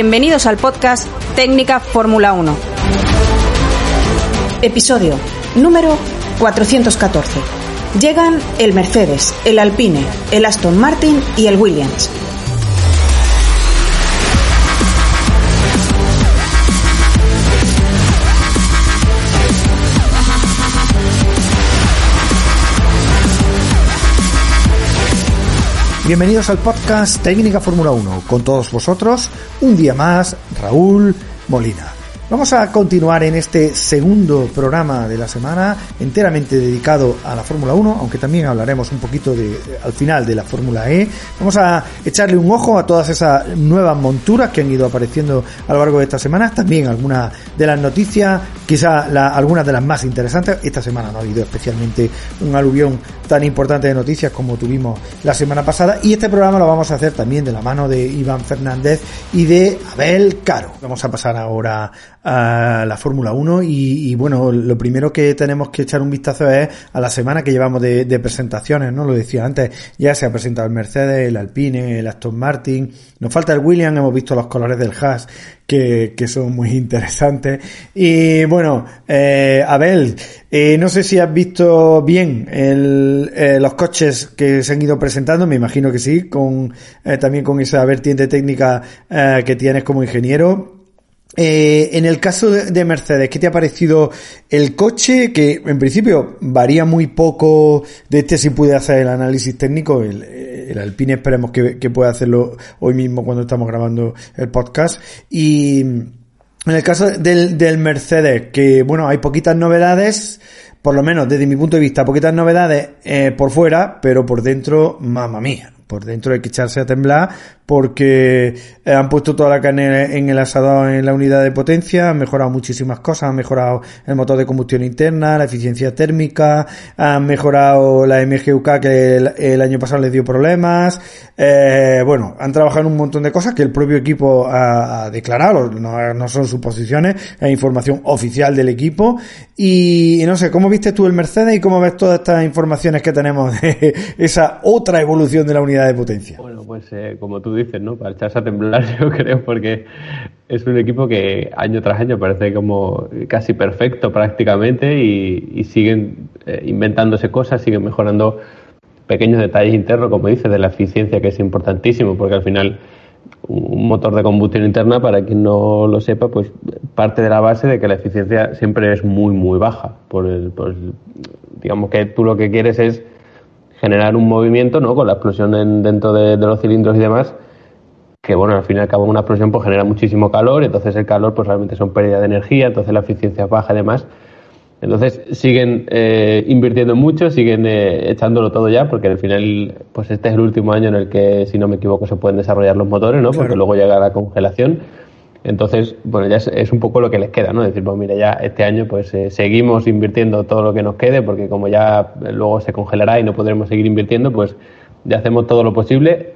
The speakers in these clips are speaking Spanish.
Bienvenidos al podcast Técnica Fórmula 1. Episodio número 414. Llegan el Mercedes, el Alpine, el Aston Martin y el Williams. Bienvenidos al podcast Técnica Fórmula 1. Con todos vosotros, un día más, Raúl Molina. Vamos a continuar en este segundo programa de la semana, enteramente dedicado a la Fórmula 1, aunque también hablaremos un poquito de, al final de la Fórmula E. Vamos a echarle un ojo a todas esas nuevas monturas que han ido apareciendo a lo largo de esta semana, también algunas de las noticias, quizá algunas de las más interesantes. Esta semana no ha habido especialmente un aluvión tan importante de noticias como tuvimos la semana pasada y este programa lo vamos a hacer también de la mano de Iván Fernández y de Abel Caro. Vamos a pasar ahora a la Fórmula 1 y, bueno, lo primero que tenemos que echar un vistazo es a la semana que llevamos de, presentaciones, ¿no? Lo decía antes, ya se ha presentado el Mercedes, el Alpine, el Aston Martin, nos falta el Williams, hemos visto los colores del Haas que, que son muy interesantes y bueno, eh, Abel, eh, no sé si has visto bien el, eh, los coches que se han ido presentando, me imagino que sí, con eh, también con esa vertiente técnica eh, que tienes como ingeniero. Eh, en el caso de, Mercedes, ¿qué te ha parecido el coche? Que en principio varía muy poco de este si puede hacer el análisis técnico. El, el Alpine esperemos que, pueda hacerlo hoy mismo cuando estamos grabando el podcast. Y en el caso del, del Mercedes, que bueno, hay poquitas novedades, por lo menos desde mi punto de vista, poquitas novedades eh, por fuera, pero por dentro, mamma mía por dentro hay que echarse a temblar porque eh, han puesto toda la carne en el asador en la unidad de potencia, han mejorado muchísimas cosas, han mejorado el motor de combustión interna, la eficiencia térmica, han mejorado la MGUK que el, año pasado les dio problemas, eh, bueno, han trabajado en un montón de cosas que el propio equipo ha, declarado, no, no, son suposiciones, es información oficial del equipo. Y, no sé, ¿cómo viste tú el Mercedes y cómo ves todas estas informaciones que tenemos de esa otra evolución de la unidad de potencia? Bueno, pues eh, como tú dices, ¿no? Para echarse a temblar, yo creo, porque es un equipo que año tras año parece como casi perfecto prácticamente y, siguen eh, inventándose cosas, siguen mejorando pequeños detalles internos, como dices, de la eficiencia, que es importantísimo, porque al final un motor de combustión interna, para quien no lo sepa, pues parte de la base de que la eficiencia siempre es muy, muy baja. Por el, digamos que tú lo que quieres es generar un movimiento, ¿no? Con la explosión dentro de, los cilindros y demás, que bueno, al fin y al cabo una explosión pues genera muchísimo calor, entonces el calor pues realmente son pérdida de energía, entonces la eficiencia baja y demás. Entonces siguen eh, invirtiendo mucho, siguen eh, echándolo todo ya, porque al final, pues este es el último año en el que, si no me equivoco, se pueden desarrollar los motores, ¿no? Porque luego llega la congelación. Entonces, bueno, ya es, un poco lo que les queda, ¿no? Decir, pues mira, ya este año pues eh, seguimos invirtiendo todo lo que nos quede, porque como ya luego se congelará y no podremos seguir invirtiendo, pues ya hacemos todo lo posible.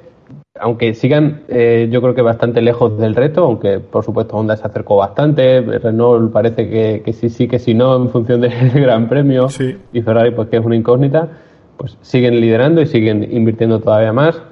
Aunque sigan, eh, yo creo que bastante lejos del reto, aunque por supuesto Honda se acercó bastante, Renault parece que, que sí, sí, que sí, no, en función del Gran Premio, y Ferrari, pues que es una incógnita, pues siguen liderando y siguen invirtiendo todavía más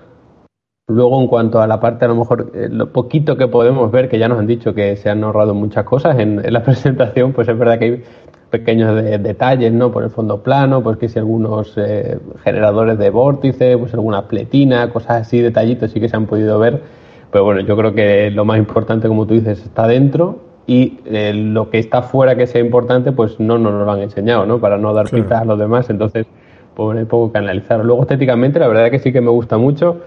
Luego, en cuanto a la parte, a lo mejor, eh, lo poquito que podemos ver, que ya nos han dicho que se han ahorrado muchas cosas en, la presentación, pues es verdad que hay pequeños detalles, ¿no? Por el fondo plano, pues que si algunos eh, generadores de vórtice, pues alguna pletina, cosas así, detallitos sí que se han podido ver. Pero bueno, yo creo que lo más importante, como tú dices, está dentro y eh, lo que está fuera que sea importante, pues no nos lo han enseñado, ¿no? Para no dar pistas a los demás, entonces, pues hay poco que analizar. Luego, estéticamente, la verdad es que sí que me gusta mucho.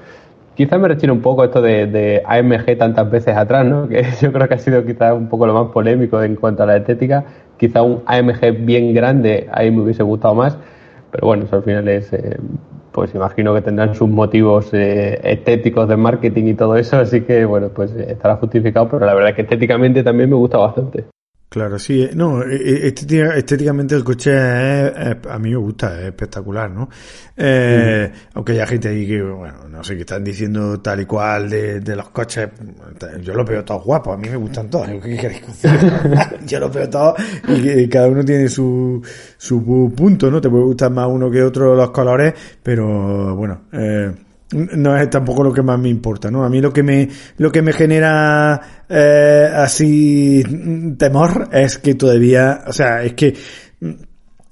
Quizás me rechina un poco esto de, AMG tantas veces atrás, ¿no? Que yo creo que ha sido quizás un poco lo más polémico en cuanto a la estética. Quizá un AMG bien grande ahí me hubiese gustado más, pero bueno, eso al final es, eh, pues imagino que tendrán sus motivos eh, estéticos de marketing y todo eso, así que bueno, pues estará justificado, pero la verdad es que estéticamente también me gusta bastante. Claro, sí, eh, no, eh, eh, estéticamente el coche a mí me gusta, es espectacular, ¿no? Eh, Aunque hay gente ahí que, bueno, no sé, que están diciendo tal y cual de, de los coches, yo los veo todos guapos, a mí me gustan todos, yo los veo todos y, cada uno tiene su, su punto, ¿no? Te puede gustar más uno que otro los colores, pero bueno, eh, no es tampoco lo que más me importa, ¿no? A mí lo que me, lo que me genera eh, así temor es que todavía, o sea, es que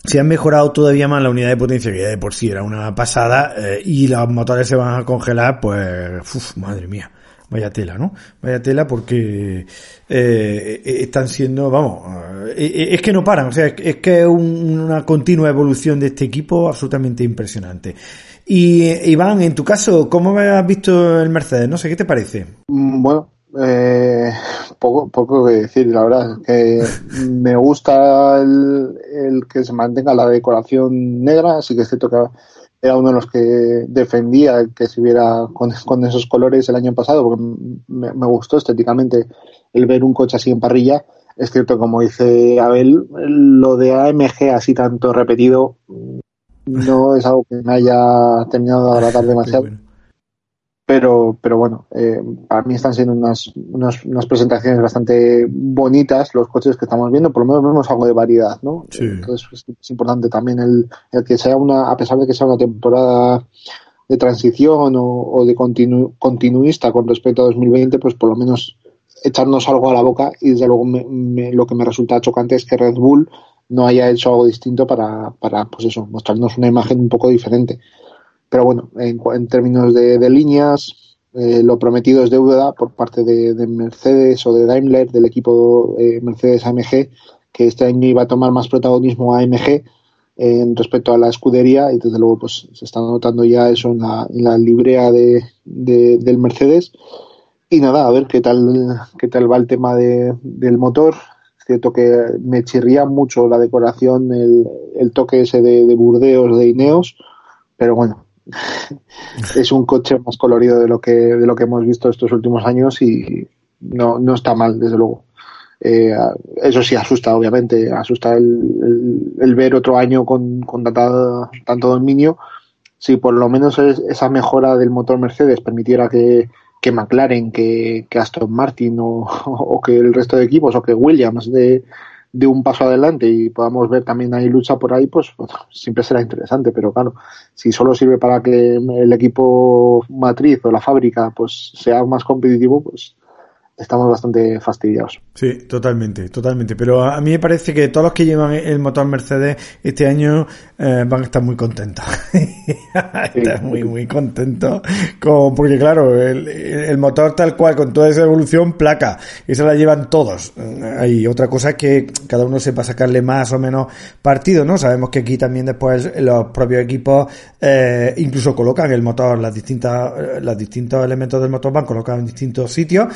se han mejorado todavía más la unidad de potencia, que de por sí era una pasada, eh, y los motores se van a congelar, pues, uf, madre mía. Vaya tela, ¿no? Vaya tela porque eh, están siendo, vamos, es que no paran, o sea, es que es una continua evolución de este equipo absolutamente impresionante. Y Iván, en tu caso, ¿cómo has visto el Mercedes? No sé, ¿qué te parece? Mm, bueno, eh, poco, poco que decir, la verdad. Que me gusta el, que se mantenga la decoración negra, así que es cierto que era uno de los que defendía que se viera con, esos colores el año pasado, porque me, me, gustó estéticamente el ver un coche así en parrilla. Es cierto, como dice Abel, lo de AMG así tanto repetido no es algo que me haya terminado de agradar demasiado. Pero, pero bueno, eh, para mí están siendo unas, unas, unas, presentaciones bastante bonitas los coches que estamos viendo, por lo menos vemos algo de variedad, ¿no? Entonces es, importante también el, el, que sea una, a pesar de que sea una temporada de transición o, de continu, continuista con respecto a 2020, pues por lo menos echarnos algo a la boca y desde luego lo que me resulta chocante es que Red Bull no haya hecho algo distinto para, para pues eso, mostrarnos una imagen un poco diferente. Pero bueno, en, términos de, líneas, eh, lo prometido es deuda por parte de, Mercedes o de Daimler, del equipo eh, Mercedes AMG, que este año iba a tomar más protagonismo AMG en respecto a la escudería y desde luego pues se está notando ya eso en la, en la librea de, del Mercedes. Y nada, a ver qué tal, qué tal va el tema de, del motor. Es cierto que me chirría mucho la decoración, el, el toque ese de, de, Burdeos, de Ineos, pero bueno, es un coche más colorido de lo que de lo que hemos visto estos últimos años y no, no está mal, desde luego. Eh, eso sí asusta, obviamente, asusta el, el, ver otro año con, con tanto dominio. Si por lo menos esa mejora del motor Mercedes permitiera que, que McLaren, que, que Aston Martin o, que el resto de equipos o que Williams de, de un paso adelante y podamos ver también ahí lucha por ahí, pues siempre será interesante. Pero claro, si solo sirve para que el equipo matriz o la fábrica pues sea más competitivo, pues estamos bastante fastidiados. Sí, totalmente, totalmente. Pero a mí me parece que todos los que llevan el motor Mercedes este año eh, van a estar muy contentos. Están muy, muy contentos. Con, porque claro, el, el, motor tal cual, con toda esa evolución, placa. Esa la llevan todos. Hay otra cosa es que cada uno sepa sacarle más o menos partido, ¿no? Sabemos que aquí también después los propios equipos eh, incluso colocan el motor, las distintas, los distintos elementos del motor van colocados en distintos sitios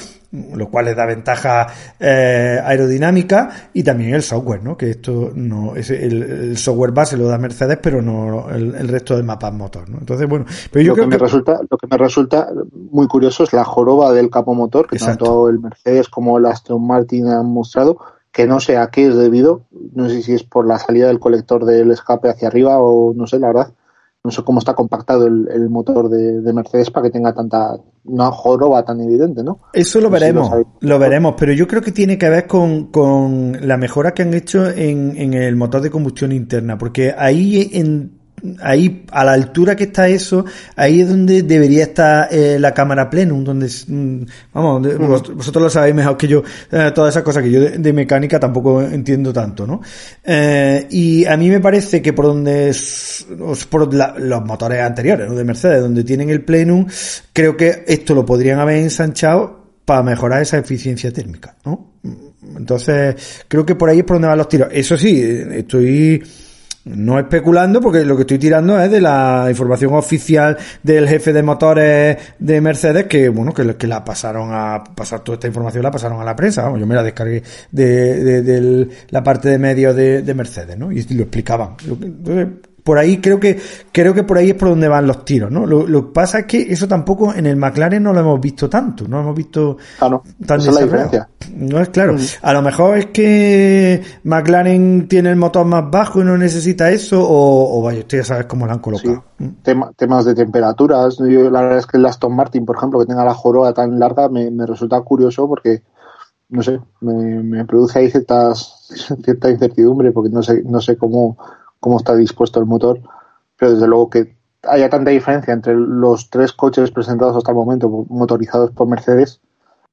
lo cual les da ventaja eh, aerodinámica y también el software, ¿no? Que esto no es el, software base lo da Mercedes, pero no el, resto de mapas motor, ¿no? Entonces, bueno, pero yo lo creo que, me resulta lo que me resulta muy curioso es la joroba del capo motor que tanto el Mercedes como el Aston Martin han mostrado que no sé a qué es debido, no sé si es por la salida del colector del escape hacia arriba o no sé, la verdad no sé cómo está compactado el, motor de, Mercedes para que tenga tanta una joroba tan evidente, ¿no? Eso lo veremos, lo, veremos, pero yo creo que tiene que ver con, con la mejora que han hecho en, en el motor de combustión interna, porque ahí en ahí a la altura que está eso, ahí es donde debería estar eh, la cámara plenum, donde mm, vamos, vosotros lo sabéis mejor que yo, eh, todas esas cosas que yo de, mecánica tampoco entiendo tanto, ¿no? Eh, y a mí me parece que por donde por los motores anteriores, ¿no? De Mercedes, donde tienen el plenum, creo que esto lo podrían haber ensanchado para mejorar esa eficiencia térmica, ¿no? Entonces, creo que por ahí es por donde van los tiros. Eso sí, estoy no especulando, porque lo que estoy tirando es de la información oficial del jefe de motores de Mercedes, que bueno, que, la pasaron a pasar toda esta información, la pasaron a la prensa. yo me la descargué de, de, la parte de medio de, Mercedes, ¿no? Y lo explicaban. Entonces, por ahí creo que creo que por ahí es por donde van los tiros, ¿no? Lo, que pasa es que eso tampoco en el McLaren no lo hemos visto tanto, no lo hemos visto claro, tan esa es la diferencia. No es claro. A lo mejor es que McLaren tiene el motor más bajo y no necesita eso, o, vaya, usted ya sabes cómo lo han colocado. temas de temperaturas. Yo, la verdad es que el Aston Martin, por ejemplo, que tenga la joroba tan larga, me, me resulta curioso porque no sé, me, me produce ahí ciertas, cierta incertidumbre porque no sé, no sé cómo, cómo está dispuesto el motor, pero desde luego que haya tanta diferencia entre los tres coches presentados hasta el momento motorizados por Mercedes,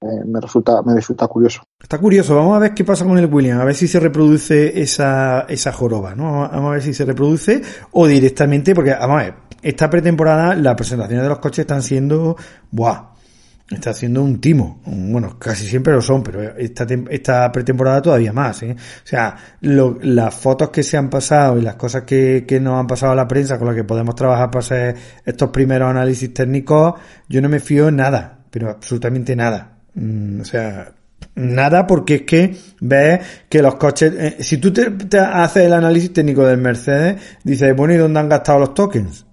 eh, me resulta me resulta curioso. Está curioso, vamos a ver qué pasa con el William, a ver si se reproduce esa, esa joroba, ¿no? Vamos a ver si se reproduce o directamente, porque vamos a ver, esta pretemporada las presentaciones de los coches están siendo, ¡buah! Está haciendo un timo. Bueno, casi siempre lo son, pero esta, esta pretemporada todavía más. ¿eh? O sea, las fotos que se han pasado y las cosas que, que nos han pasado a la prensa con las que podemos trabajar para hacer estos primeros análisis técnicos, yo no me fío en nada, pero absolutamente nada. Mm, o sea, nada porque es que ves que los coches, eh, si tú te, te, haces el análisis técnico del Mercedes, dices, bueno, ¿y dónde han gastado los tokens?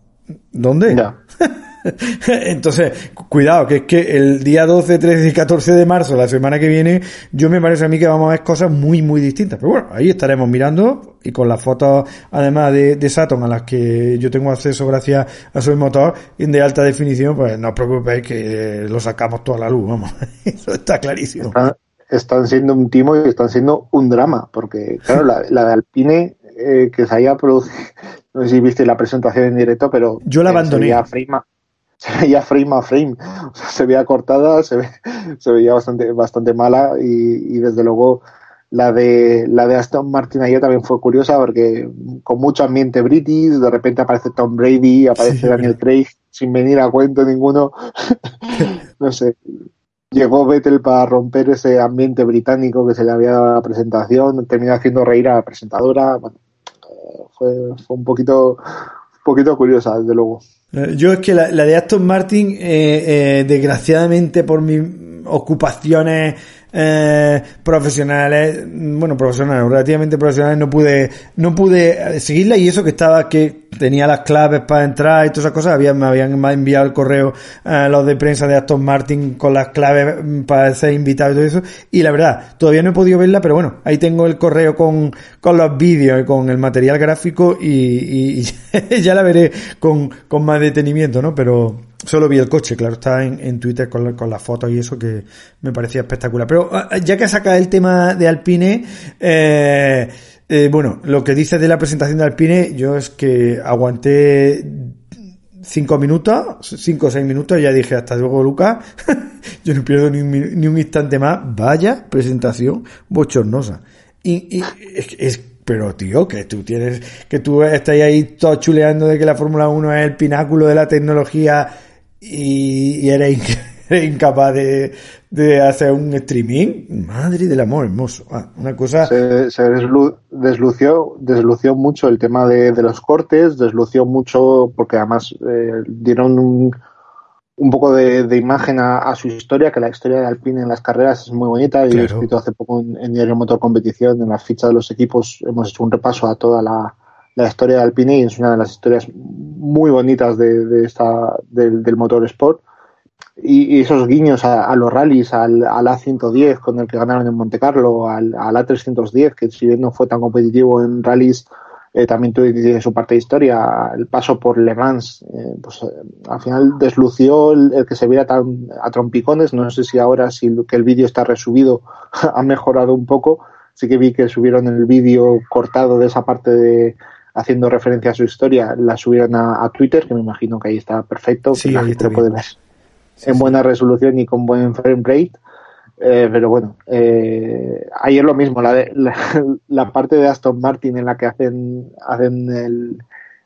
¿Dónde? Entonces, cuidado, que es que el día 12, 13 y 14 de marzo, la semana que viene, yo me parece a mí que vamos a ver cosas muy, muy distintas. Pero bueno, ahí estaremos mirando y con las fotos, además de, de Saturn, a las que yo tengo acceso gracias a su motor de alta definición, pues no os preocupéis que lo sacamos toda la luz, vamos. Eso está clarísimo. Están, siendo un timo y están siendo un drama, porque claro, la, la de Alpine eh, que se haya producido, no sé si viste la presentación en directo, pero yo la abandoné se veía frame a frame, o sea, se veía cortada, se, se veía bastante, bastante mala y, y, desde luego la de la de Aston Martin ayer también fue curiosa porque con mucho ambiente british, de repente aparece Tom Brady, aparece Daniel Craig sin venir a cuento ninguno, no sé, llegó Vettel para romper ese ambiente británico que se le había dado a la presentación, terminó haciendo reír a la presentadora, bueno, eh, fue, fue un poquito, un poquito curiosa desde luego. Eh, yo es que la, de Aston Martin, eh, eh, desgraciadamente por mis ocupaciones eh, profesionales, bueno, profesionales, relativamente profesionales, no pude, no pude seguirla y eso que estaba, que tenía las claves para entrar y todas esas cosas, habían, me habían enviado el correo a los de prensa de Aston Martin con las claves para ser invitado y todo eso, y la verdad, todavía no he podido verla, pero bueno, ahí tengo el correo con, con los vídeos y con el material gráfico y, y ya la veré con, con más detenimiento, ¿no? Pero, Solo vi el coche, claro, está en, en Twitter con, con las fotos y eso que me parecía espectacular. Pero ah, ya que saca el tema de Alpine, eh, eh, bueno, lo que dices de la presentación de Alpine, yo es que aguanté cinco minutos, cinco o seis minutos, ya dije hasta luego Lucas, yo no pierdo ni un, ni un instante más, vaya presentación bochornosa. Y, es pero tío, que tú tienes, que tú estás ahí todo chuleando de que la Fórmula 1 es el pináculo de la tecnología y, y eres, incapaz de, de, hacer un streaming. Madre del amor hermoso. Ah, una cosa. Se, se deslució, deslució mucho el tema de, de, los cortes, deslució mucho porque además eh, dieron un, un poco de, de imagen a, a, su historia, que la historia de Alpine en las carreras es muy bonita. Y he escrito hace poco en, en, Diario Motor Competición, en la ficha de los equipos, hemos hecho un repaso a toda la, la historia de Alpine y es una de las historias muy bonitas de, de esta, del, del motor sport. Y, y, esos guiños a, a los rallies, al, al, A110 con el que ganaron en Monte Carlo, al, al A310, que si bien no fue tan competitivo en rallies, eh, también tiene su parte de historia. El paso por Le Mans, eh, pues eh, al final deslució el, el, que se viera tan a trompicones. No sé si ahora, si que el vídeo está resubido, ha mejorado un poco. Sí que vi que subieron el vídeo cortado de esa parte de haciendo referencia a su historia, la subieron a, a Twitter, que me imagino que ahí está perfecto, sí, que la gente lo puede ver en buena resolución y con buen frame rate. Eh, pero bueno, eh, ayer lo mismo, la, de, la, parte de Aston Martin en la que hacen, hacen el,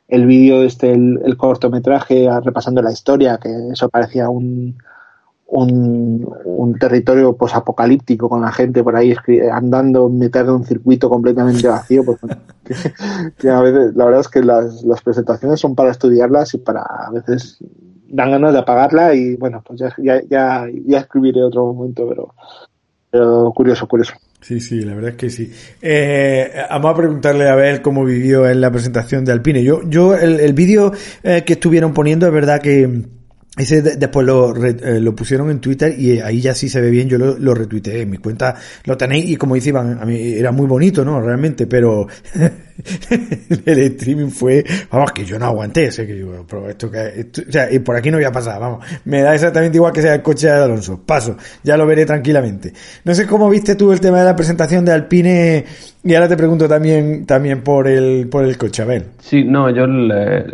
el vídeo, este, el, cortometraje repasando la historia, que eso parecía un, un, un territorio posapocalíptico con la gente por ahí andando en mitad de un circuito completamente vacío. Pues, a veces, la verdad es que las, las presentaciones son para estudiarlas y para a veces dan ganas de apagarla y bueno, pues ya, ya, ya, ya escribiré otro momento, pero Pero curioso, curioso. Sí, sí, la verdad es que sí. Eh, vamos a preguntarle a ver cómo vivió en la presentación de Alpine. Yo, yo el, el vídeo eh, que estuvieron poniendo es verdad que ese después lo, eh, lo pusieron en Twitter y ahí ya sí se ve bien, yo lo, lo retuiteé, en mi cuenta lo tenéis y como dice Iván, a mí era muy bonito, ¿no? Realmente, pero el streaming fue, vamos, que yo no aguanté, sé que yo, pero esto que, o sea, y por aquí no voy a pasar, vamos, me da exactamente igual que sea el coche de Alonso, paso, ya lo veré tranquilamente. No sé cómo viste tú el tema de la presentación de Alpine y ahora te pregunto también, también por el, por el coche, a ver. Sí, no, yo le,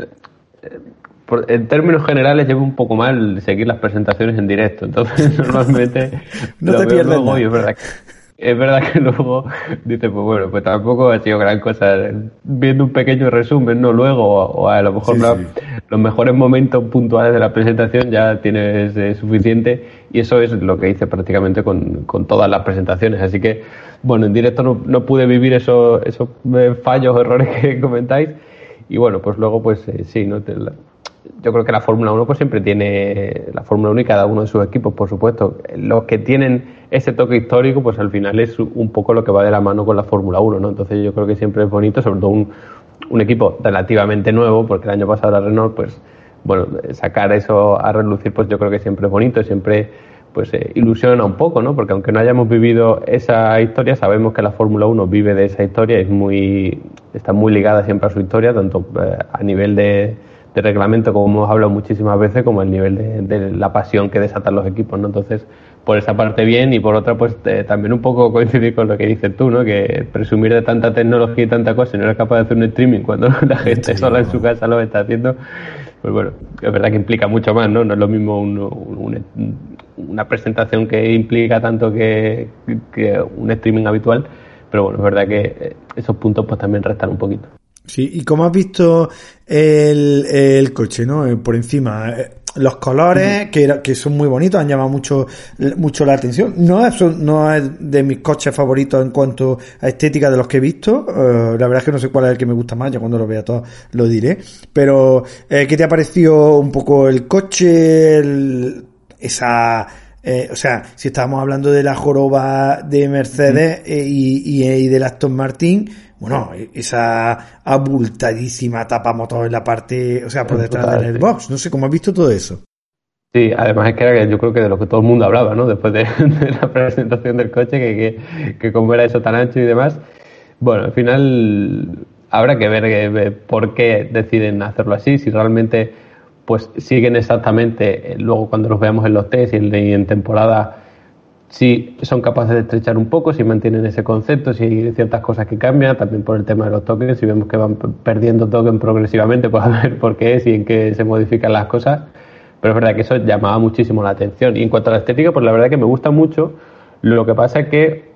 en términos generales llevo un poco mal seguir las presentaciones en directo, entonces normalmente no te pierdes luego y es verdad que, es verdad que luego dices, pues bueno, pues tampoco ha sido gran cosa. Viendo un pequeño resumen, ¿no? Luego, o a lo mejor los mejores momentos puntuales de la presentación ya tienes eh, suficiente y eso es lo que hice prácticamente con, con, todas las presentaciones. Así que, bueno, en directo no, no pude vivir esos, esos eh, fallos, errores que comentáis y bueno, pues luego, pues eh, sí, ¿no? Te, yo creo que la Fórmula 1 pues siempre tiene la Fórmula 1 y cada uno de sus equipos, por supuesto. Los que tienen ese toque histórico, pues al final es un poco lo que va de la mano con la Fórmula 1, ¿no? Entonces yo creo que siempre es bonito, sobre todo un, un equipo relativamente nuevo, porque el año pasado la Renault, pues bueno, sacar eso a relucir, pues yo creo que siempre es bonito, siempre pues eh, ilusiona un poco, ¿no? Porque aunque no hayamos vivido esa historia, sabemos que la Fórmula 1 vive de esa historia, es muy está muy ligada siempre a su historia, tanto eh, a nivel de de reglamento, como hemos hablado muchísimas veces, como el nivel de, la pasión que desatan los equipos, ¿no? Entonces, por esa parte bien y por otra, pues también un poco coincidir con lo que dices tú, ¿no? Que presumir de tanta tecnología y tanta cosa y no eres capaz de hacer un streaming cuando la gente sola en su casa lo está haciendo, pues bueno, es verdad que implica mucho más, ¿no? No es lo mismo una presentación que implica tanto que, que un streaming habitual, pero bueno, es verdad que esos puntos pues también restan un poquito. Sí, y como has visto el, el coche, ¿no? Eh, por encima, eh, los colores, que, que son muy bonitos, han llamado mucho, mucho la atención. No es, no es de mis coches favoritos en cuanto a estética de los que he visto. Eh, la verdad es que no sé cuál es el que me gusta más, ya cuando lo vea todo lo diré. Pero, ¿qué te ha parecido un poco el coche? esa, o sea, si estábamos hablando de la joroba de Mercedes y, y, y del Aston Martin, bueno, esa abultadísima tapa motor en la parte, o sea, por detrás del box. No sé cómo has visto todo eso. Sí, además es que era yo creo que de lo que todo el mundo hablaba, ¿no? Después de, la presentación del coche, que, que, que como era eso tan ancho y demás. Bueno, al final habrá que ver eh, por qué deciden hacerlo así, si realmente pues siguen exactamente, eh, luego cuando los veamos en los test y en temporada si son capaces de estrechar un poco, si mantienen ese concepto, si hay ciertas cosas que cambian, también por el tema de los tokens, si vemos que van perdiendo token progresivamente, pues a ver por qué es y en qué se modifican las cosas. Pero es verdad que eso llamaba muchísimo la atención. Y en cuanto a la estética, pues la verdad que me gusta mucho. Lo que pasa es que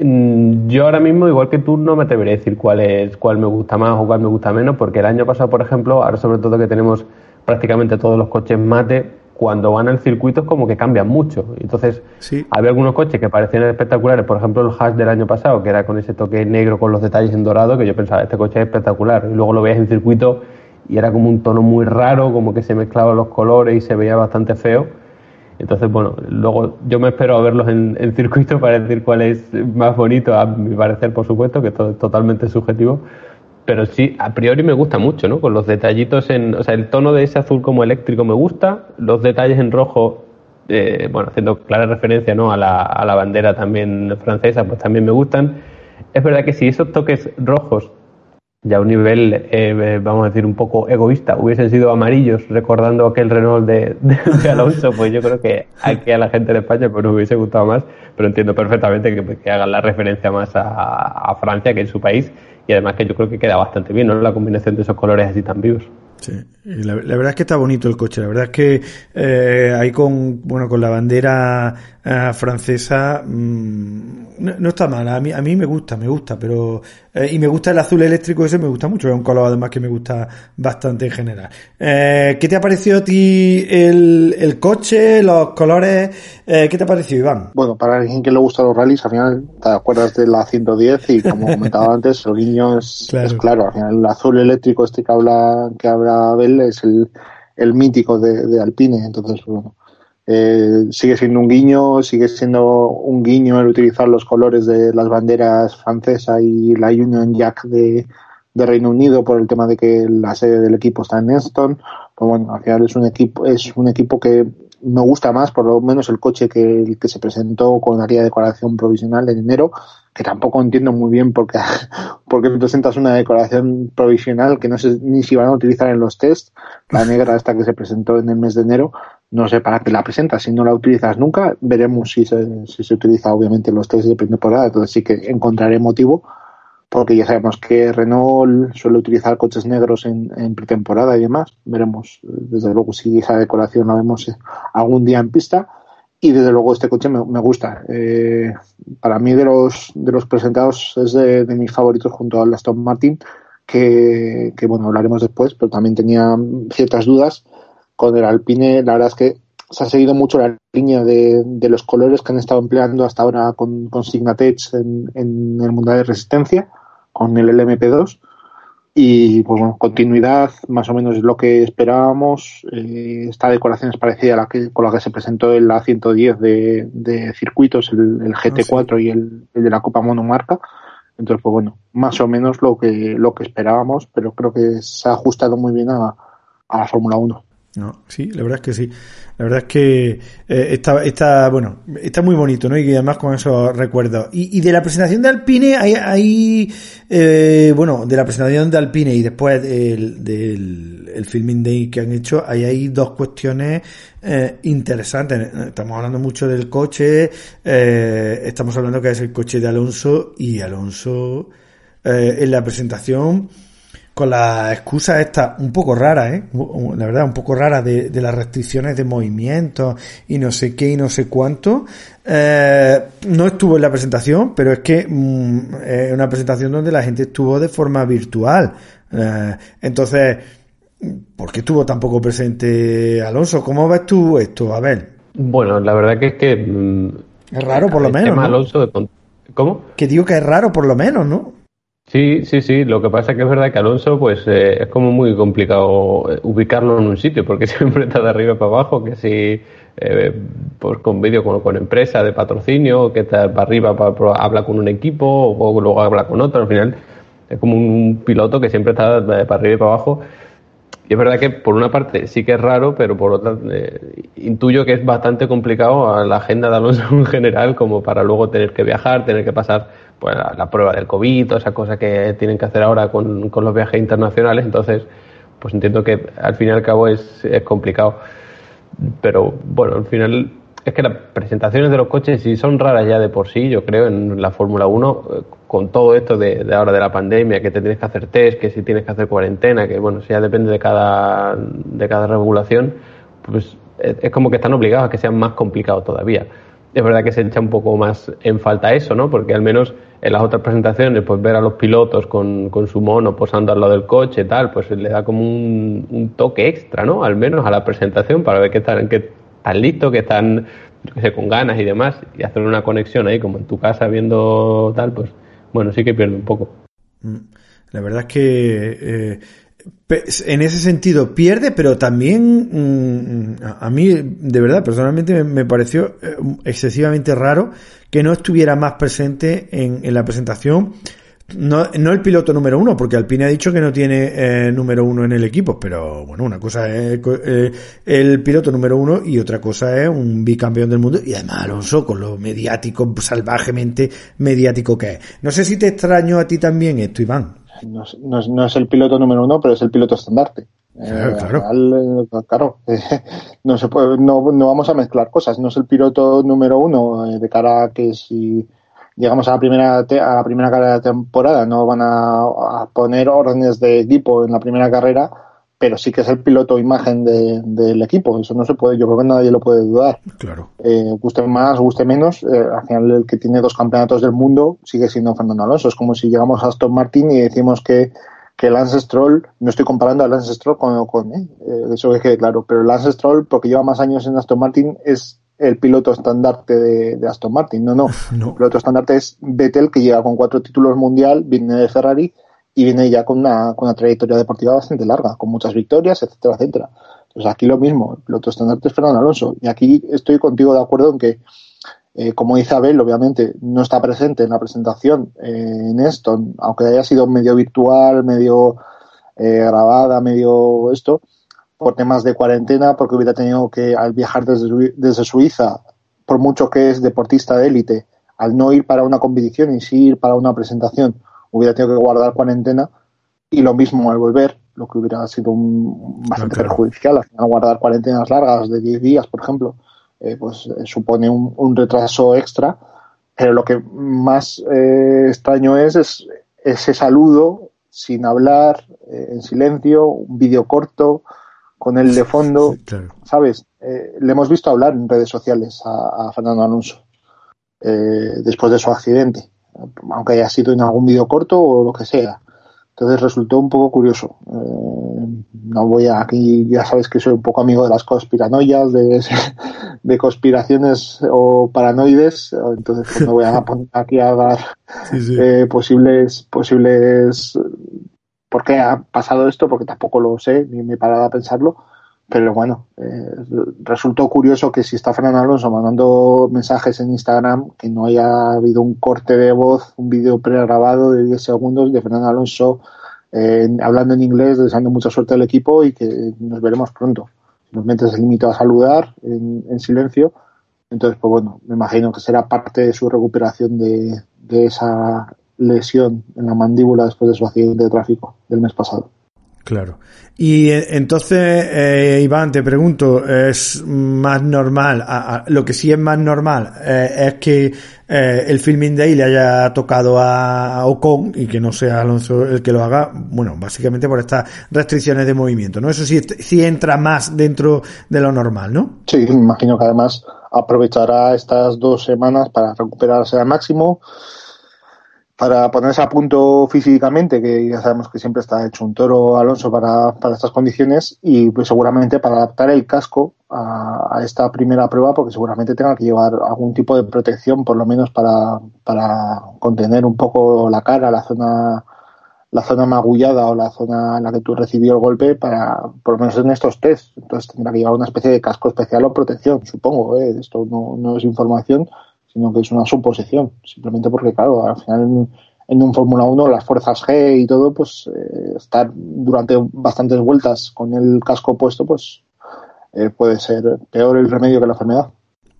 mm, yo ahora mismo, igual que tú, no me atreveré a decir cuál es, cuál me gusta más o cuál me gusta menos, porque el año pasado, por ejemplo, ahora sobre todo que tenemos prácticamente todos los coches mate, cuando van al circuito es como que cambian mucho. Entonces, había algunos coches que parecían espectaculares, por ejemplo el Hash del año pasado, que era con ese toque negro con los detalles en dorado, que yo pensaba, este coche es espectacular. Y luego lo veías en circuito y era como un tono muy raro, como que se mezclaban los colores y se veía bastante feo. Entonces, bueno, luego yo me espero a verlos en, en circuito para decir cuál es más bonito, a mi parecer, por supuesto, que todo es totalmente subjetivo pero sí, a priori me gusta mucho, ¿no? Con los detallitos en, o sea, el tono de ese azul como eléctrico me gusta, los detalles en rojo, eh, bueno, haciendo clara referencia, ¿no? A la, a la bandera también francesa, pues también me gustan. Es verdad que si esos toques rojos, ya a un nivel, eh, vamos a decir, un poco egoísta, hubiesen sido amarillos, recordando aquel Renault de, de, Alonso, pues yo creo que aquí a la gente de España pues nos hubiese gustado más, pero entiendo perfectamente que, que hagan la referencia más a, a Francia, que es su país, y además que yo creo que queda bastante bien, ¿no? La combinación de esos colores así tan vivos. Sí, la, verdad es que está bonito el coche, la verdad es que eh, ahí con, bueno, con la bandera eh, francesa mmm, no, está mal, a mí, a mí me gusta, me gusta, pero eh, y me gusta el azul eléctrico ese, me gusta mucho, es un color además que me gusta bastante en general. Eh, ¿Qué te ha parecido a ti el, el coche, los colores? Eh, ¿Qué te ha parecido, Iván? Bueno, para alguien que le gusta los rallies, al final te acuerdas de la 110 y como comentaba antes, el guiño es claro. al final el azul eléctrico este que habla, que habla Abel es el, el mítico de, de Alpine, entonces bueno eh, sigue siendo un guiño, sigue siendo un guiño el utilizar los colores de las banderas francesa y la Union Jack de, de Reino Unido por el tema de que la sede del equipo está en Enston. Pues bueno, al final es un equipo, es un equipo que me gusta más, por lo menos el coche que, el que se presentó con aquella decoración provisional en enero, que tampoco entiendo muy bien por qué, porque presentas una decoración provisional que no sé ni si van a utilizar en los test, la negra esta que se presentó en el mes de enero, no sé para qué la presentas, si no la utilizas nunca, veremos si se, si se utiliza obviamente en los test de pretemporada, entonces sí que encontraré motivo, porque ya sabemos que Renault suele utilizar coches negros en, pretemporada y demás, veremos desde luego si esa decoración la vemos algún día en pista, y desde luego este coche me, me gusta. Eh, para mí de los de los presentados es de, de, mis favoritos junto al Aston Martin, que, que, bueno, hablaremos después, pero también tenía ciertas dudas con el Alpine. La verdad es que se ha seguido mucho la línea de, de los colores que han estado empleando hasta ahora con, con Signatech en, en el Mundial de Resistencia, con el LMP2 y pues bueno, continuidad más o menos es lo que esperábamos. Eh, esta decoración es parecida a la que con la que se presentó en la 110 de, de circuitos, el, el GT4 oh, sí. y el, el, de la Copa Monomarca. Entonces, pues bueno, más o menos lo que lo que esperábamos, pero creo que se ha ajustado muy bien a, a la Fórmula 1. No, sí, la verdad es que sí. La verdad es que eh, está, está, bueno, está muy bonito, ¿no? Y además con esos recuerdos. Y, y de la presentación de Alpine, hay, hay eh, bueno, de la presentación de Alpine y después del, del el filming day que han hecho, hay, hay dos cuestiones eh, interesantes. Estamos hablando mucho del coche, eh, estamos hablando que es el coche de Alonso y Alonso en la presentación con la excusa esta un poco rara, ¿eh? la verdad, un poco rara de, de las restricciones de movimiento y no sé qué y no sé cuánto. Eh, no estuvo en la presentación, pero es que mm, es una presentación donde la gente estuvo de forma virtual. Eh, entonces, ¿por qué estuvo tan poco presente Alonso? ¿Cómo ves tú esto, Abel? Bueno, la verdad que es que... Mm, es raro por lo menos. ¿no? Alonso de... ¿Cómo? Que digo que es raro por lo menos, ¿no? Sí, sí, sí. Lo que pasa es que es verdad que Alonso, pues eh, es como muy complicado eh, ubicarlo en un sitio, porque siempre está de arriba para abajo, que si eh, pues con vídeo con, con, empresa de patrocinio, que está para arriba para, para, habla con un equipo, o luego habla con otro. Al final es como un piloto que siempre está para arriba y para abajo. Y es verdad que por una parte sí que es raro, pero por otra eh, intuyo que es bastante complicado a la agenda de Alonso en general, como para luego tener que viajar, tener que pasar pues, la, prueba del COVID, toda esa cosa que tienen que hacer ahora con, con, los viajes internacionales. Entonces, pues entiendo que al fin y al cabo es, es complicado. Pero bueno, al final es que las presentaciones de los coches sí son raras ya de por sí, yo creo, en la Fórmula 1, eh, con todo esto de, ahora de la pandemia, que te tienes que hacer test, que si tienes que hacer cuarentena, que bueno, si ya depende de cada, de cada regulación, pues es, es como que están obligados a que sean más complicados todavía. Es verdad que se echa un poco más en falta eso, ¿no? Porque al menos en las otras presentaciones, pues ver a los pilotos con, con su mono posando al lado del coche, tal, pues le da como un, un toque extra, ¿no? Al menos a la presentación para ver qué tal, qué están listos, que están yo que sé, con ganas y demás, y hacer una conexión ahí como en tu casa viendo tal, pues bueno, sí que pierde un poco. La verdad es que eh, en ese sentido pierde, pero también mm, a mí, de verdad, personalmente me, pareció eh, excesivamente raro que no estuviera más presente en, en la presentación no, no el piloto número uno, porque Alpine ha dicho que no tiene eh, número uno en el equipo, pero bueno, una cosa es eh, el piloto número uno y otra cosa es un bicampeón del mundo y además Alonso con lo mediático, salvajemente mediático que es. No sé si te extraño a ti también esto, Iván. No, no, no es el piloto número uno, pero es el piloto estandarte. Claro, claro. Eh, claro eh, no se puede, no, no vamos a mezclar cosas. No es el piloto número uno eh, de cara a que si llegamos a la primera a la primera carrera de temporada no van a, a, poner órdenes de equipo en la primera carrera pero sí que es el piloto imagen de, del equipo eso no se puede yo creo que nadie lo puede dudar claro eh, guste más guste menos eh, al final el que tiene dos campeonatos del mundo sigue siendo Fernando Alonso es como si llegamos a Aston Martin y decimos que que Lance Stroll, no estoy comparando a Lance Stroll con, con eh, eso que quede claro, pero Lance Stroll, porque lleva más años en Aston Martin, es el piloto estandarte de, de, Aston Martin. No, no, no. El piloto estandarte es Vettel, que llega con cuatro títulos mundial, viene de Ferrari y viene ya con una, con una trayectoria deportiva bastante larga, con muchas victorias, etcétera, etcétera. Pues aquí lo mismo, el piloto estandarte es Fernando Alonso. Y aquí estoy contigo de acuerdo en que, eh, como dice Abel, obviamente no está presente en la presentación eh, en esto, aunque haya sido medio virtual, medio eh, grabada, medio esto, por temas de cuarentena, porque hubiera tenido que, al viajar desde, desde Suiza, por mucho que es deportista de élite, al no ir para una competición y sí ir para una presentación, hubiera tenido que guardar cuarentena y lo mismo al volver, lo que hubiera sido un, bastante perjudicial, al final guardar cuarentenas largas de 10 días, por ejemplo, eh, pues eh, supone un, retraso extra, pero lo que más eh, extraño es, es, ese saludo sin hablar, en silencio, un vídeo corto, con el de fondo, ¿sabes? le hemos visto hablar en redes sociales a, a Fernando Alonso después de su accidente aunque haya sido en algún vídeo corto o lo que sea. Entonces resultó un poco curioso. Eh, no voy a aquí, ya sabes que soy un poco amigo de las conspiranoias, de, de conspiraciones o paranoides, entonces pues, no voy a poner aquí a dar eh, posibles, posibles, por qué ha pasado esto, porque tampoco lo sé, ni me he parado a pensarlo, pero bueno, eh, resultó curioso que si está Fernando Alonso mandando mensajes en Instagram, que no haya habido un corte de voz, un vídeo pregrabado de 10 segundos de Fernando Alonso eh, hablando en inglés, deseando mucha suerte al equipo y que nos veremos pronto. Simplemente se limitó a saludar en, en, silencio. Entonces, pues bueno, me imagino que será parte de su recuperación de, de esa lesión en la mandíbula después de su accidente de tráfico del mes pasado. Claro. Y eh, entonces, eh, Iván, te pregunto, ¿es más normal, a, lo que sí es más normal, eh, es que eh, el filming day le haya tocado a, Ocon y que no sea Alonso el que lo haga, bueno, básicamente por estas restricciones de movimiento, ¿no? Eso sí, sí entra más dentro de lo normal, ¿no? Sí, me imagino que además aprovechará estas dos semanas para recuperarse al máximo para ponerse a punto físicamente, que ya sabemos que siempre está hecho un toro Alonso para, para estas condiciones, y pues seguramente para adaptar el casco a, esta primera prueba, porque seguramente tenga que llevar algún tipo de protección, por lo menos para, para contener un poco la cara, la zona la zona magullada o la zona en la que tú recibió el golpe para, por lo menos en estos test. Entonces tendrá que llevar una especie de casco especial o protección, supongo. ¿eh? Esto no, no es información, sino que es una suposición, simplemente porque, claro, al final en, un Fórmula 1 las fuerzas G y todo, pues eh, estar durante bastantes vueltas con el casco puesto, pues eh, puede ser peor el remedio que la enfermedad.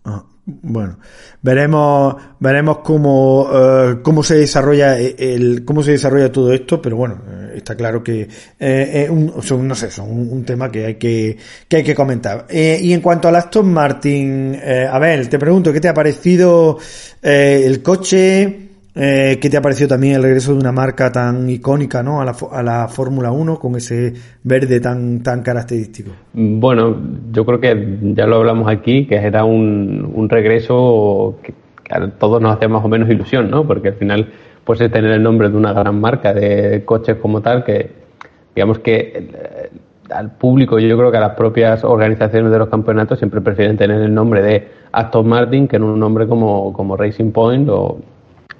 Ah, bueno, veremos veremos cómo, eh, cómo se desarrolla el cómo se desarrolla todo esto, pero bueno, está claro que es un, no sé, son un, tema que hay que que hay que comentar. y en cuanto al Aston Martin, Abel, te pregunto qué te ha parecido el coche. Eh, ¿Qué te ha parecido también el regreso de una marca tan icónica ¿no? a la, a la Fórmula 1 con ese verde tan, tan característico? Bueno, yo creo que ya lo hablamos aquí, que era un, un regreso que, a todos nos hace más o menos ilusión, ¿no? porque al final pues es tener el nombre de una gran marca de coches como tal, que digamos que eh, al público, yo creo que a las propias organizaciones de los campeonatos siempre prefieren tener el nombre de Aston Martin que en un nombre como, como Racing Point o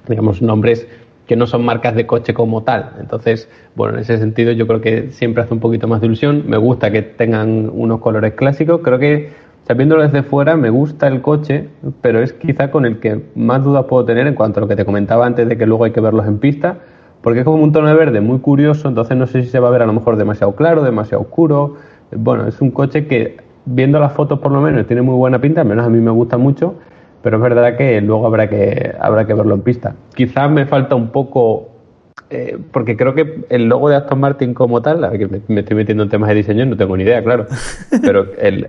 digamos, nombres que no son marcas de coche como tal. Entonces, bueno, en ese sentido yo creo que siempre hace un poquito más de ilusión. Me gusta que tengan unos colores clásicos. Creo que, sabiéndolo desde fuera, me gusta el coche, pero es quizá con el que más dudas puedo tener en cuanto a lo que te comentaba antes de que luego hay que verlos en pista, porque es como un tono de verde muy curioso, entonces no sé si se va a ver a lo mejor demasiado claro, demasiado oscuro. Bueno, es un coche que, viendo las fotos por lo menos, tiene muy buena pinta, al menos a mí me gusta mucho pero es verdad que luego habrá que, habrá que verlo en pista. Quizás me falta un poco, eh, porque creo que el logo de Aston Martin como tal, a que me, estoy metiendo en temas de diseño, no tengo ni idea, claro, pero el,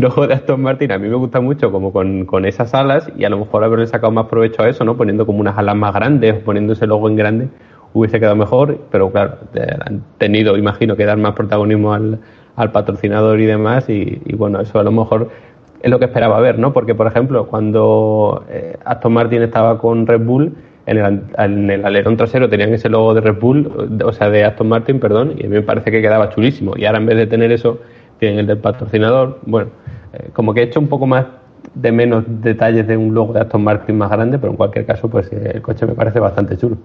logo de Aston Martin a mí me gusta mucho como con, con, esas alas y a lo mejor haberle sacado más provecho a eso, ¿no? Poniendo como unas alas más grandes, poniendo ese logo en grande, hubiese quedado mejor, pero claro, han tenido, imagino, que dar más protagonismo al, al patrocinador y demás y, y bueno, eso a lo mejor es lo que esperaba ver, ¿no? Porque, por ejemplo, cuando eh, Aston Martin estaba con Red Bull, en el, alerón trasero tenían ese logo de Red Bull, o sea, de Aston Martin, perdón, y a mí me parece que quedaba chulísimo. Y ahora en vez de tener eso, tienen el del patrocinador. Bueno, eh, como que he hecho un poco más de menos detalles de un logo de Aston Martin más grande, pero en cualquier caso, pues eh, el coche me parece bastante chulo.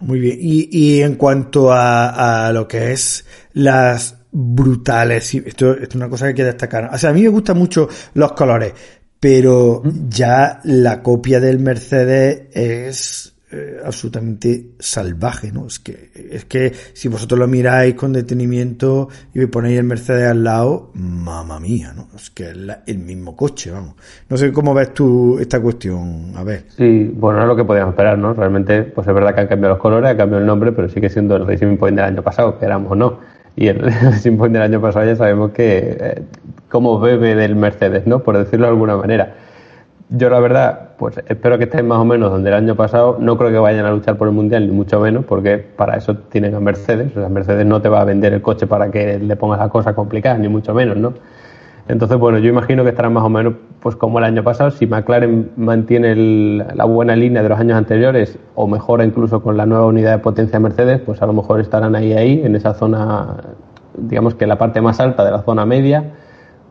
muy bien. Y, en cuanto a lo que es las brutales. Esto, esto es una cosa que hay que destacar. O sea, a mí me gustan mucho los colores, pero ya la copia del Mercedes es eh, absolutamente salvaje, ¿no? Es que, es que si vosotros lo miráis con detenimiento y me ponéis el Mercedes al lado, mamá mía, ¿no? Es que es el mismo coche, vamos. No sé cómo ves tú esta cuestión, a ver. Sí, bueno, es lo que podíamos esperar, ¿no? Realmente, pues es verdad que han cambiado los colores, ha cambiado el nombre, pero sigue siendo el Racing Point del año pasado, queramos o no. Y el Point del año pasado ya sabemos que, eh, cómo bebe del Mercedes, ¿no? Por decirlo de alguna manera yo la verdad, pues espero que estén más o menos donde el año pasado. No creo que vayan a luchar por el Mundial, ni mucho menos, porque para eso tienen a Mercedes. O sea, Mercedes no te va a vender el coche para que le pongas las cosas complicadas, ni mucho menos, ¿no? Entonces, bueno, yo imagino que estarán más o menos pues como el año pasado. Si McLaren mantiene la buena línea de los años anteriores o mejora incluso con la nueva unidad de potencia Mercedes, pues a lo mejor estarán ahí, ahí, en esa zona, digamos que la parte más alta de la zona media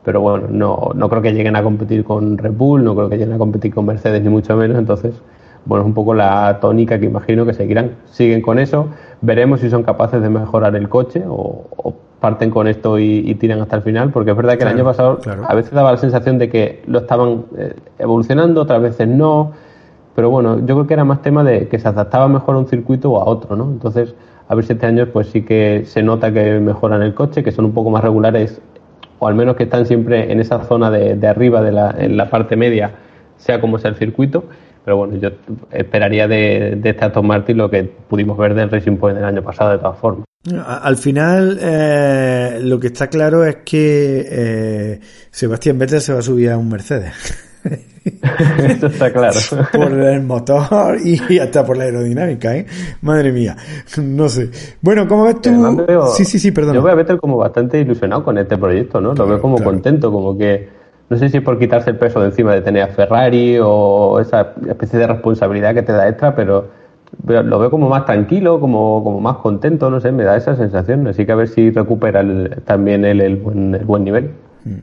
pero bueno, no, no creo que lleguen a competir con Red no creo que lleguen a competir con Mercedes ni mucho menos, entonces bueno, es un poco la tónica que imagino que seguirán. Siguen con eso, veremos si son capaces de mejorar el coche o, parten con esto y, tiran hasta el final, porque es verdad que el año pasado a veces daba la sensación de que lo estaban eh, evolucionando, otras veces no, pero bueno, yo creo que era más tema de que se adaptaba mejor a un circuito o a otro, ¿no? Entonces, a ver si este año pues sí que se nota que mejoran el coche, que son un poco más regulares o al menos que están siempre en esa zona de, arriba, de la, en la parte media, sea como sea el circuito. Pero bueno, yo esperaría de, de este Aston Martin lo que pudimos ver del Racing Point del año pasado, de todas formas. Al final, eh, lo que está claro es que eh, Sebastián Vettel se va a subir a un Mercedes. Eso está claro. por el motor y hasta por la aerodinámica, ¿eh? Madre mía, no sé. Bueno, ¿cómo ves tú? sí, sí, sí, perdón. Yo voy a meter como bastante ilusionado con este proyecto, ¿no? Lo veo como contento, como que no sé si por quitarse el peso de encima de tener a Ferrari o esa especie de responsabilidad que te da extra, pero lo veo como más tranquilo, como, como más contento, no sé, me da esa sensación. Así que a ver si recupera también el, el, buen, el buen nivel. Mm.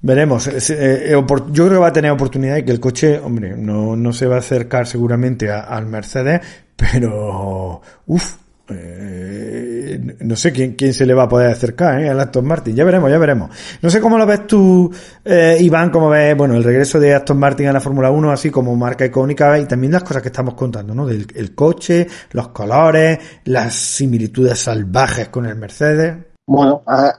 Veremos. Eh, eh, yo creo que va a tener oportunidad y que el coche, hombre, no, no se va a acercar seguramente al Mercedes, pero, uff, eh, no sé quién, quién se le va a poder acercar ¿eh? al Aston Martin. Ya veremos, ya veremos. No sé cómo lo ves tú, eh, Iván, cómo ves, bueno, el regreso de Aston Martin a la Fórmula 1, así como marca icónica, y también las cosas que estamos contando, ¿no? Del el coche, los colores, las similitudes salvajes con el Mercedes. Bueno, a,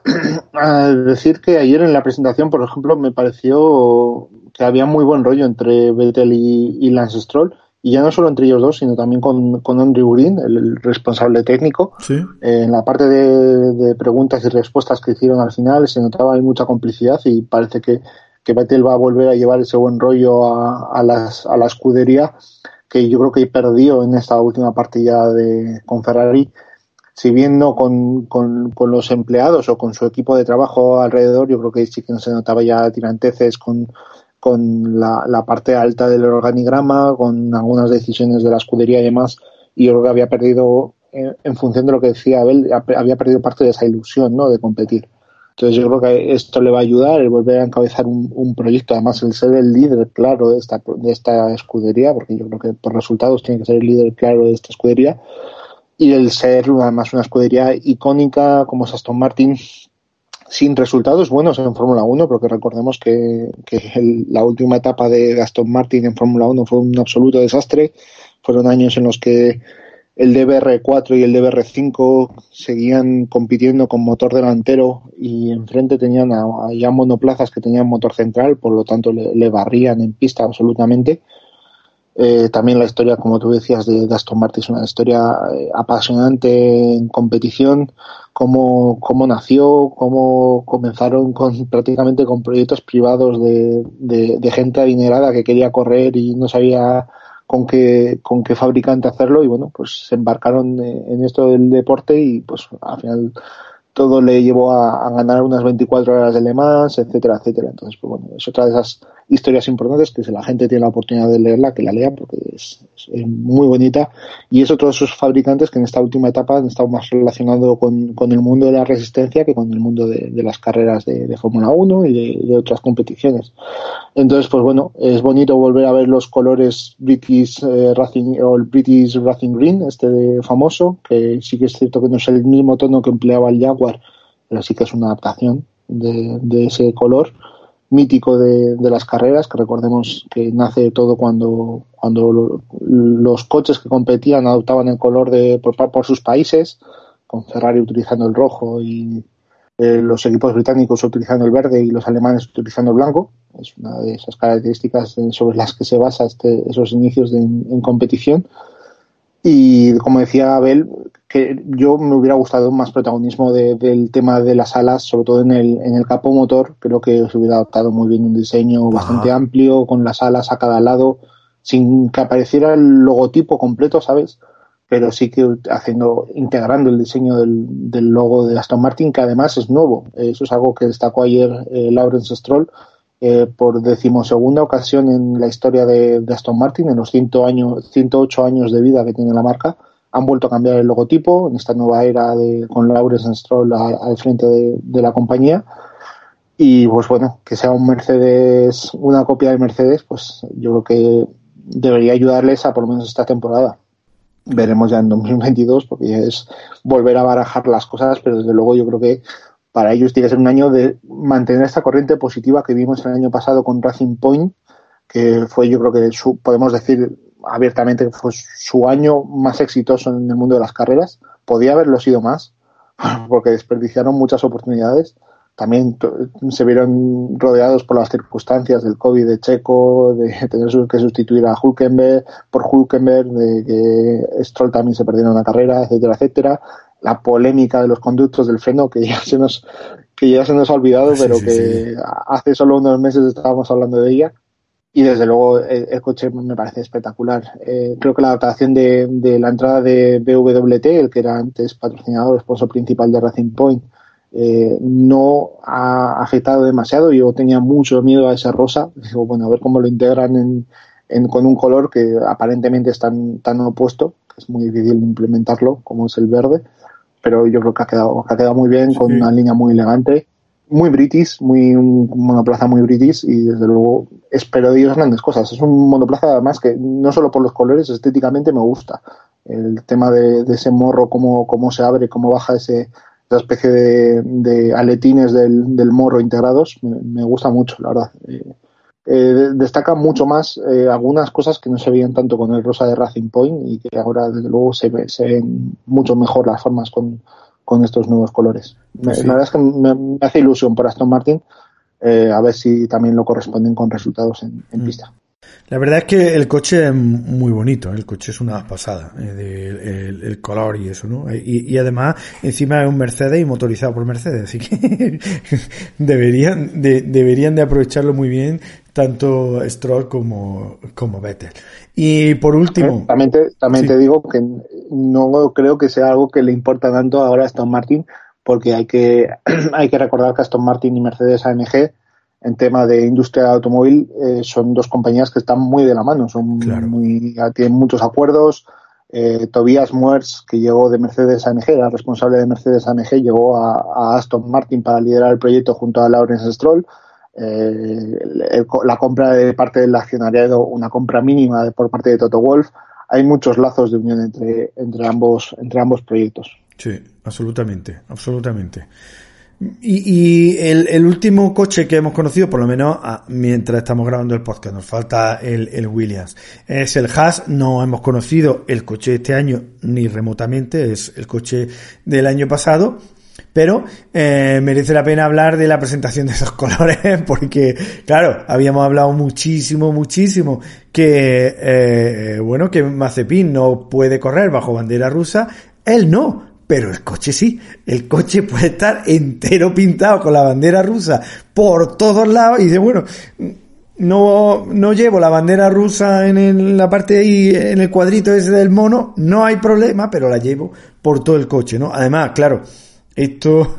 decir que ayer en la presentación, por ejemplo, me pareció que había muy buen rollo entre Vettel y, Lance Stroll, y ya no solo entre ellos dos, sino también con, con Andrew Green, el, responsable técnico. en la parte de, preguntas y respuestas que hicieron al final se notaba mucha complicidad y parece que, que Vettel va a volver a llevar ese buen rollo a, a, las, a la escudería que yo creo que perdió en esta última partida de, con Ferrari si bien no con, con, con, los empleados o con su equipo de trabajo alrededor, yo creo que sí que no se notaba ya tiranteces con, con la, parte alta del organigrama, con algunas decisiones de la escudería y demás, y yo creo que había perdido, en, función de lo que decía Abel, había perdido parte de esa ilusión ¿no? de competir. Entonces yo creo que esto le va a ayudar, el volver a encabezar un, un proyecto, además el ser el líder claro de esta, de esta escudería, porque yo creo que por resultados tiene que ser el líder claro de esta escudería, y el ser además una escudería icónica como es Aston Martin sin resultados buenos en Fórmula 1, porque recordemos que, la última etapa de Aston Martin en Fórmula 1 fue un absoluto desastre. Fueron años en los que el DBR4 y el DBR5 seguían compitiendo con motor delantero y enfrente tenían ya monoplazas que tenían motor central, por lo tanto le barrían en pista absolutamente. Eh, también la historia, como tú decías, de, Aston Martin es una historia eh, apasionante en competición, cómo, cómo nació, cómo comenzaron con prácticamente con proyectos privados de, de, gente adinerada que quería correr y no sabía con qué, con qué fabricante hacerlo y bueno, pues se embarcaron eh, en esto del deporte y pues al final todo le llevó a, a ganar unas 24 horas de Le Mans, etcétera, etcétera. Entonces, pues bueno, es otra de esas historias importantes que si la gente tiene la oportunidad de leerla, que la lea porque es, muy bonita y es otro de esos fabricantes que en esta última etapa han estado más relacionados con, con el mundo de la resistencia que con el mundo de, las carreras de, Fórmula 1 y de, otras competiciones. Entonces, pues bueno, es bonito volver a ver los colores British eh, Racing o el British Racing Green, este de famoso, que sí que es cierto que no es el mismo tono que empleaba el Jaguar pero sí que es una adaptación de, de ese color mítico de, de, las carreras, que recordemos que nace todo cuando, cuando los coches que competían adoptaban el color de, por, por sus países, con Ferrari utilizando el rojo y eh, los equipos británicos utilizando el verde y los alemanes utilizando el blanco. Es una de esas características sobre las que se basa este, esos inicios de, en competición. Y como decía Abel, que yo me hubiera gustado más protagonismo de, del tema de las alas, sobre todo en el, en el capo motor. Creo que se hubiera adaptado muy bien un diseño bastante amplio, con las alas a cada lado, sin que apareciera el logotipo completo, ¿sabes? Pero sí que haciendo, integrando el diseño del, del logo de Aston Martin, que además es nuevo. Eso es algo que destacó ayer eh, Lawrence Stroll eh, por decimosegunda ocasión en la historia de, de Aston Martin, en los 100 años, 108 años de vida que tiene la marca, han vuelto a cambiar el logotipo en esta nueva era de, con Lawrence Stroll al frente de, la compañía. Y pues bueno, que sea un Mercedes, una copia de Mercedes, pues yo creo que debería ayudarles a por lo menos esta temporada. Veremos ya en 2022, porque es volver a barajar las cosas, pero desde luego yo creo que para ellos tiene que ser un año de mantener esta corriente positiva que vimos el año pasado con Racing Point, que fue yo creo que su, podemos decir abiertamente que fue su año más exitoso en el mundo de las carreras. Podía haberlo sido más, porque desperdiciaron muchas oportunidades. También se vieron rodeados por las circunstancias del COVID de Checo, de tener que sustituir a Hulkenberg, por Hulkenberg, de que Stroll también se perdiera una carrera, etcétera, etcétera la polémica de los conductos del freno que ya se nos que ya se nos ha olvidado, sí, pero sí, que sí. hace solo unos meses estábamos hablando de ella. Y desde luego el, el coche me parece espectacular. Eh, creo que la adaptación de, de, la entrada de BWT, el que era antes patrocinador, sponsor principal de Racing Point, eh, no ha afectado demasiado. Yo tenía mucho miedo a esa rosa. Digo, bueno, a ver cómo lo integran en, en, con un color que aparentemente es tan, tan opuesto, que es muy difícil implementarlo, como es el verde pero yo creo que ha quedado, que ha quedado muy bien, sí. con una línea muy elegante, muy british, muy un monoplaza muy british y desde luego espero de ellos grandes cosas. Es un monoplaza además que no solo por los colores, estéticamente me gusta. El tema de, de ese morro, cómo, cómo se abre, cómo baja ese, esa especie de, de aletines del, del, morro integrados, me, me, gusta mucho, la verdad. Eh, eh, destaca mucho más eh, algunas cosas que no se veían tanto con el rosa de Racing Point y que ahora desde luego se, ve, se ven mucho mejor las formas con, con estos nuevos colores. Me, sí. La verdad es que me, me, hace ilusión por Aston Martin eh, a ver si también lo corresponden con resultados en, en mm. pista. La verdad es que el coche es muy bonito, el coche es una pasada, eh, de, el, el, color y eso, ¿no? Y, y, además, encima es un Mercedes y motorizado por Mercedes, así que deberían, de, deberían de aprovecharlo muy bien tanto Stroll como, como Vettel. Y por último... También, te, también sí. te digo que no creo que sea algo que le importa tanto ahora a Aston Martin, porque hay que, hay que recordar que Aston Martin y Mercedes AMG en tema de industria automóvil eh, son dos compañías que están muy de la mano, son claro. muy, tienen muchos acuerdos. Eh, Tobias Muers, que llegó de Mercedes AMG, era responsable de Mercedes AMG, llegó a, a, Aston Martin para liderar el proyecto junto a Lawrence Stroll. Eh, el, la compra de parte del accionariado, una compra mínima de, por parte de Toto Wolf. Hay muchos lazos de unión entre, entre, ambos, entre ambos proyectos. Sí, absolutamente, absolutamente. Y, y el, el, último coche que hemos conocido, por lo menos mientras estamos grabando el podcast, nos falta el, el, Williams. Es el Haas, no hemos conocido el coche este año ni remotamente, es el coche del año pasado. Pero eh, merece la pena hablar de la presentación de esos colores porque, claro, habíamos hablado muchísimo, muchísimo que, eh, bueno, que Mazepin no puede correr bajo bandera rusa. Él no, pero el coche sí, el coche puede estar entero pintado con la bandera rusa por todos lados y dice, bueno, no, no llevo la bandera rusa en, el, la parte de ahí, en el cuadrito ese del mono, no hay problema, pero la llevo por todo el coche, ¿no? Además, claro, esto,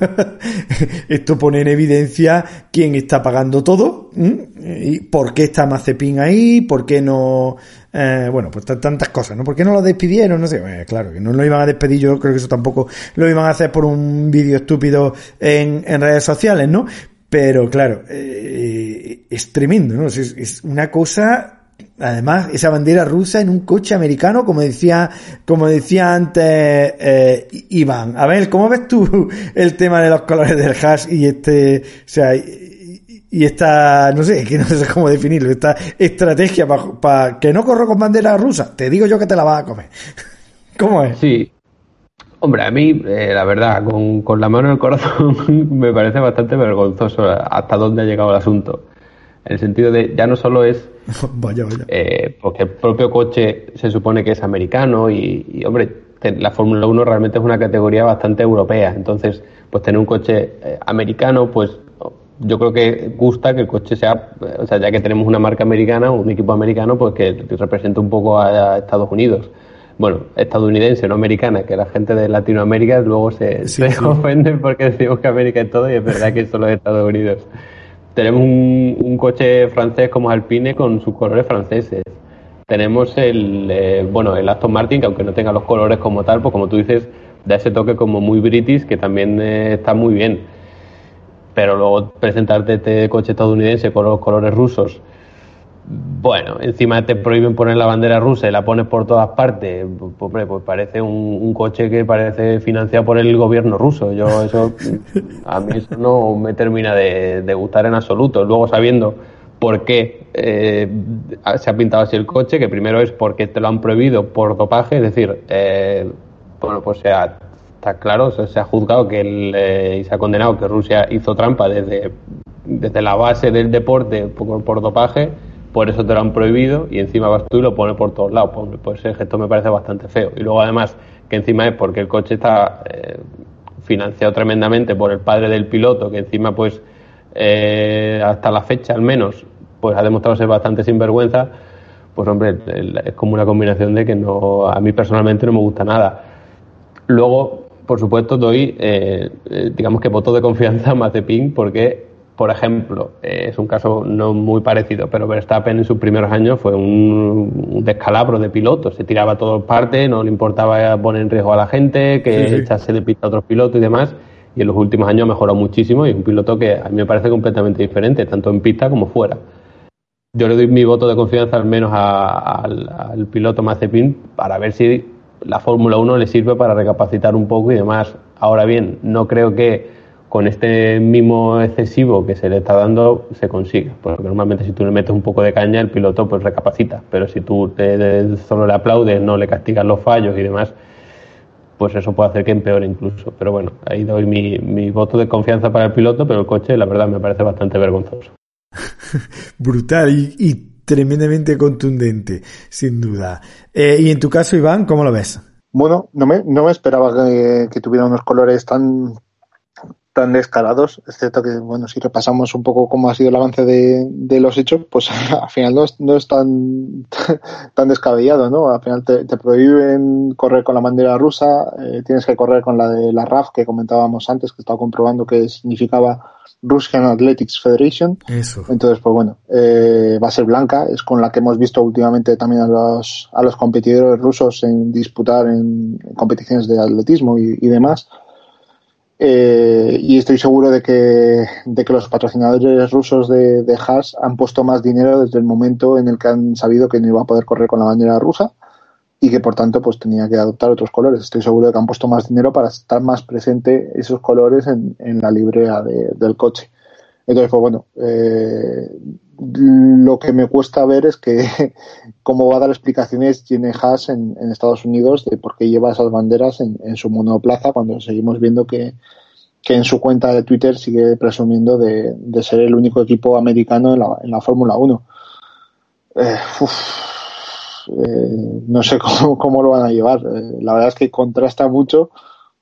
esto pone en evidencia quién está pagando todo, y por qué está Mazepin ahí, por qué no, eh, bueno, pues tantas cosas, ¿no? ¿Por qué no lo despidieron? No sé, eh, claro, que no lo iban a despedir, yo creo que eso tampoco lo iban a hacer por un vídeo estúpido en, en redes sociales, ¿no? Pero claro, eh, es tremendo, ¿no? Es, es una cosa además, esa bandera rusa en un coche americano, como decía, como decía antes eh, Iván. A ver, ¿cómo ves tú el tema de los colores del hash y este, o sea, y esta, no sé, que no sé cómo definirlo, esta estrategia para que no corro con bandera rusa? Te digo yo que te la vas a comer. ¿Cómo es? Sí. Hombre, a mí, eh, la verdad, con, con la mano en el corazón, me parece bastante vergonzoso hasta dónde ha llegado el asunto. En el sentido de, ya no solo es vaya, vaya. Eh, porque el propio coche se supone que es americano y, hombre, la Fórmula 1 realmente es una categoría bastante europea. Entonces, pues tener un coche eh, americano, pues yo creo que gusta que el coche sea, eh, o sea, ya que tenemos una marca americana, un equipo americano, pues que represente un poco a, Estados Unidos. Bueno, estadounidense, no americana, que la gente de Latinoamérica luego se, se ofende porque decimos que América es todo y es verdad que es solo de Estados Unidos tenemos un, coche francés como Alpine con sus colores franceses. Tenemos el, eh, bueno, el Aston Martin, que aunque no tenga los colores como tal, pues como tú dices, da ese toque como muy british, que también eh, está muy bien. Pero luego presentarte este coche estadounidense con los colores rusos bueno, encima te prohíben poner la bandera rusa y la pones por todas partes. Pues, pues parece un, coche que parece financiado por el gobierno ruso. Yo eso, a mí eso no me termina de, gustar en absoluto. Luego sabiendo por qué eh, se ha pintado así el coche, que primero es porque te lo han prohibido por dopaje, es decir, eh, bueno, pues sea, está claro, se, ha juzgado que el, eh, y se ha condenado que Rusia hizo trampa desde, desde la base del deporte por dopaje por eso te lo han prohibido y encima vas tú y lo pones por todos lados. Pues, pues ese gesto me parece bastante feo. Y luego además que encima es porque el coche está eh, financiado tremendamente por el padre del piloto, que encima pues eh, hasta la fecha al menos pues ha demostrado ser bastante sinvergüenza, pues hombre, es como una combinación de que no a mí personalmente no me gusta nada. Luego, por supuesto, doy, eh, digamos que voto de confianza a Mazepin porque por ejemplo, eh, es un caso no muy parecido, pero Verstappen en sus primeros años fue un, descalabro de piloto, se tiraba a todas partes, no le importaba poner en riesgo a la gente, que echase de pista a otros pilotos y demás, y en los últimos años ha mejorado muchísimo y es un piloto que a mí me parece completamente diferente, tanto en pista como fuera. Yo le doy mi voto de confianza al menos al, al piloto Mazepin para ver si la Fórmula 1 le sirve para recapacitar un poco y demás. Ahora bien, no creo que con este mimo excesivo que se le está dando se consigue. Porque normalmente si tú le metes un poco de caña, el piloto pues recapacita. Pero si tú te, solo le aplaudes, no le castigas los fallos y demás, pues eso puede hacer que empeore incluso. Pero bueno, ahí doy mi, voto de confianza para el piloto, pero el coche la verdad me parece bastante vergonzoso. Brutal y, tremendamente contundente, sin duda. Eh, y en tu caso, Iván, ¿cómo lo ves? Bueno, no me, no me esperaba que, que tuviera unos colores tan, tan descarados, es cierto que, bueno, si repasamos un poco cómo ha sido el avance de, de los hechos, pues al final no es, no es tan, tan descabellado, ¿no? Al final te, prohíben correr con la bandera rusa, eh, tienes que correr con la de la RAF que comentábamos antes, que estaba comprobando que significaba Russian Athletics Federation. Eso. Entonces, pues bueno, eh, va a ser blanca, es con la que hemos visto últimamente también a los, a los competidores rusos en disputar en, competiciones de atletismo y, y demás. Eh, y estoy seguro de que, de que los patrocinadores rusos de, de Haas han puesto más dinero desde el momento en el que han sabido que no iba a poder correr con la bandera rusa y que por tanto pues tenía que adoptar otros colores. Estoy seguro de que han puesto más dinero para estar más presente esos colores en, en la librea del coche. Entonces, pues bueno, eh, lo que me cuesta ver es que cómo va a dar explicaciones tiene Haas en, Estados Unidos de por qué lleva esas banderas en, su monoplaza cuando seguimos viendo que, en su cuenta de Twitter sigue presumiendo de, ser el único equipo americano en la, Fórmula 1. Eh, eh, no sé cómo, lo van a llevar. Eh, la verdad es que contrasta mucho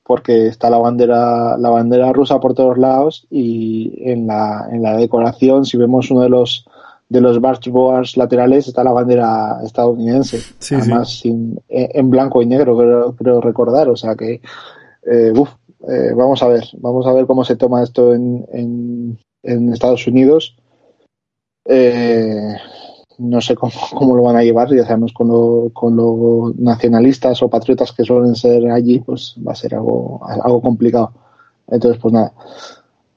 porque está la bandera la bandera rusa por todos lados y en la, en la decoración si vemos uno de los de los boards laterales está la bandera estadounidense. Además en blanco y negro creo, recordar. O sea que eh, eh, vamos a ver vamos a ver cómo se toma esto en, en, en Estados Unidos. Eh, no sé cómo, lo van a llevar, ya sabemos con los con los nacionalistas o patriotas que suelen ser allí, pues va a ser algo, algo complicado. Entonces, pues nada,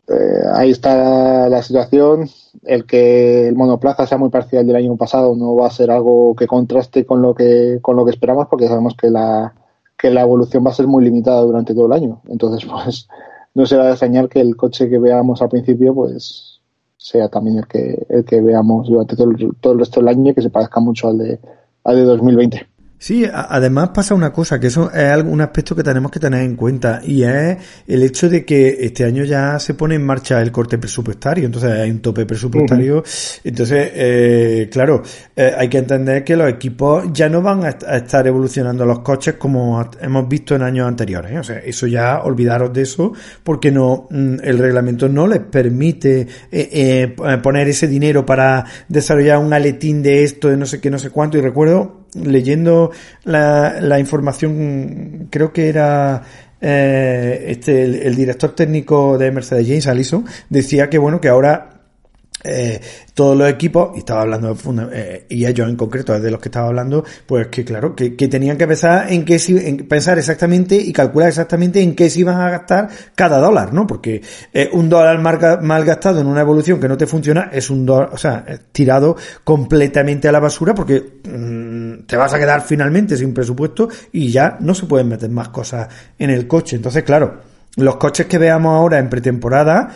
eh, ahí está la situación. El que el monoplaza sea muy parcial del año pasado no va a ser algo que contraste con lo que con lo que esperamos, porque sabemos que la que la evolución va a ser muy limitada durante todo el año. Entonces, pues no será de extrañar que el coche que veamos al principio, pues sea también el que el que veamos durante todo el, todo el resto del año y que se parezca mucho al de al de 2020. Sí, además pasa una cosa, que eso es un aspecto que tenemos que tener en cuenta, y es el hecho de que este año ya se pone en marcha el corte presupuestario, entonces hay un tope presupuestario, entonces, eh, claro, eh, hay que entender que los equipos ya no van a, estar evolucionando los coches como hemos visto en años anteriores, ¿eh? o sea, eso ya olvidaros de eso, porque no, mm, el reglamento no les permite poner ese dinero para desarrollar un aletín de esto, de no sé qué, no sé cuánto, y recuerdo leyendo la, la información, creo que era eh, este el, director técnico de Mercedes James Allison decía que bueno que ahora eh, todos los equipos, y estaba hablando, eh, y ellos en concreto, de los que estaba hablando, pues que claro, que, tenían que pensar en qué en pensar exactamente y calcular exactamente en qué se iban a gastar cada dólar, ¿no? Porque eh, un dólar mal, gastado en una evolución que no te funciona es un dólar, o sea, tirado completamente a la basura porque mm, te vas a quedar finalmente sin presupuesto y ya no se pueden meter más cosas en el coche. Entonces, claro, los coches que veamos ahora en pretemporada,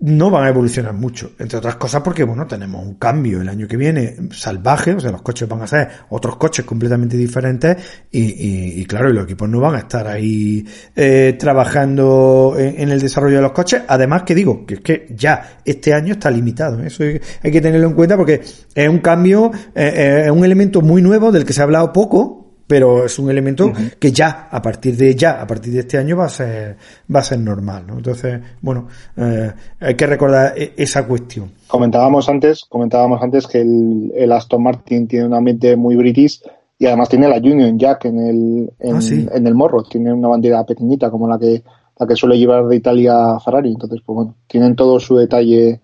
no van a evolucionar mucho, entre otras cosas porque, bueno, tenemos un cambio el año que viene salvaje, o sea, los coches van a ser otros coches completamente diferentes y, y, claro, los equipos no van a estar ahí eh, trabajando en, el desarrollo de los coches, además que digo, que es que ya este año está limitado, ¿eh? eso hay, que tenerlo en cuenta porque es un cambio, eh, es un elemento muy nuevo del que se ha hablado poco, pero es un elemento que ya, a partir de ya, a partir de este año va a ser, va a ser normal, ¿no? Entonces, bueno, eh, hay que recordar e, esa cuestión. Comentábamos antes, comentábamos antes que el, Aston Martin tiene un ambiente muy british y además tiene la Union Jack en el, en, ah, en el morro, tiene una bandera pequeñita como la que, la que suele llevar de Italia Ferrari, entonces, pues bueno, tienen todo su detalle,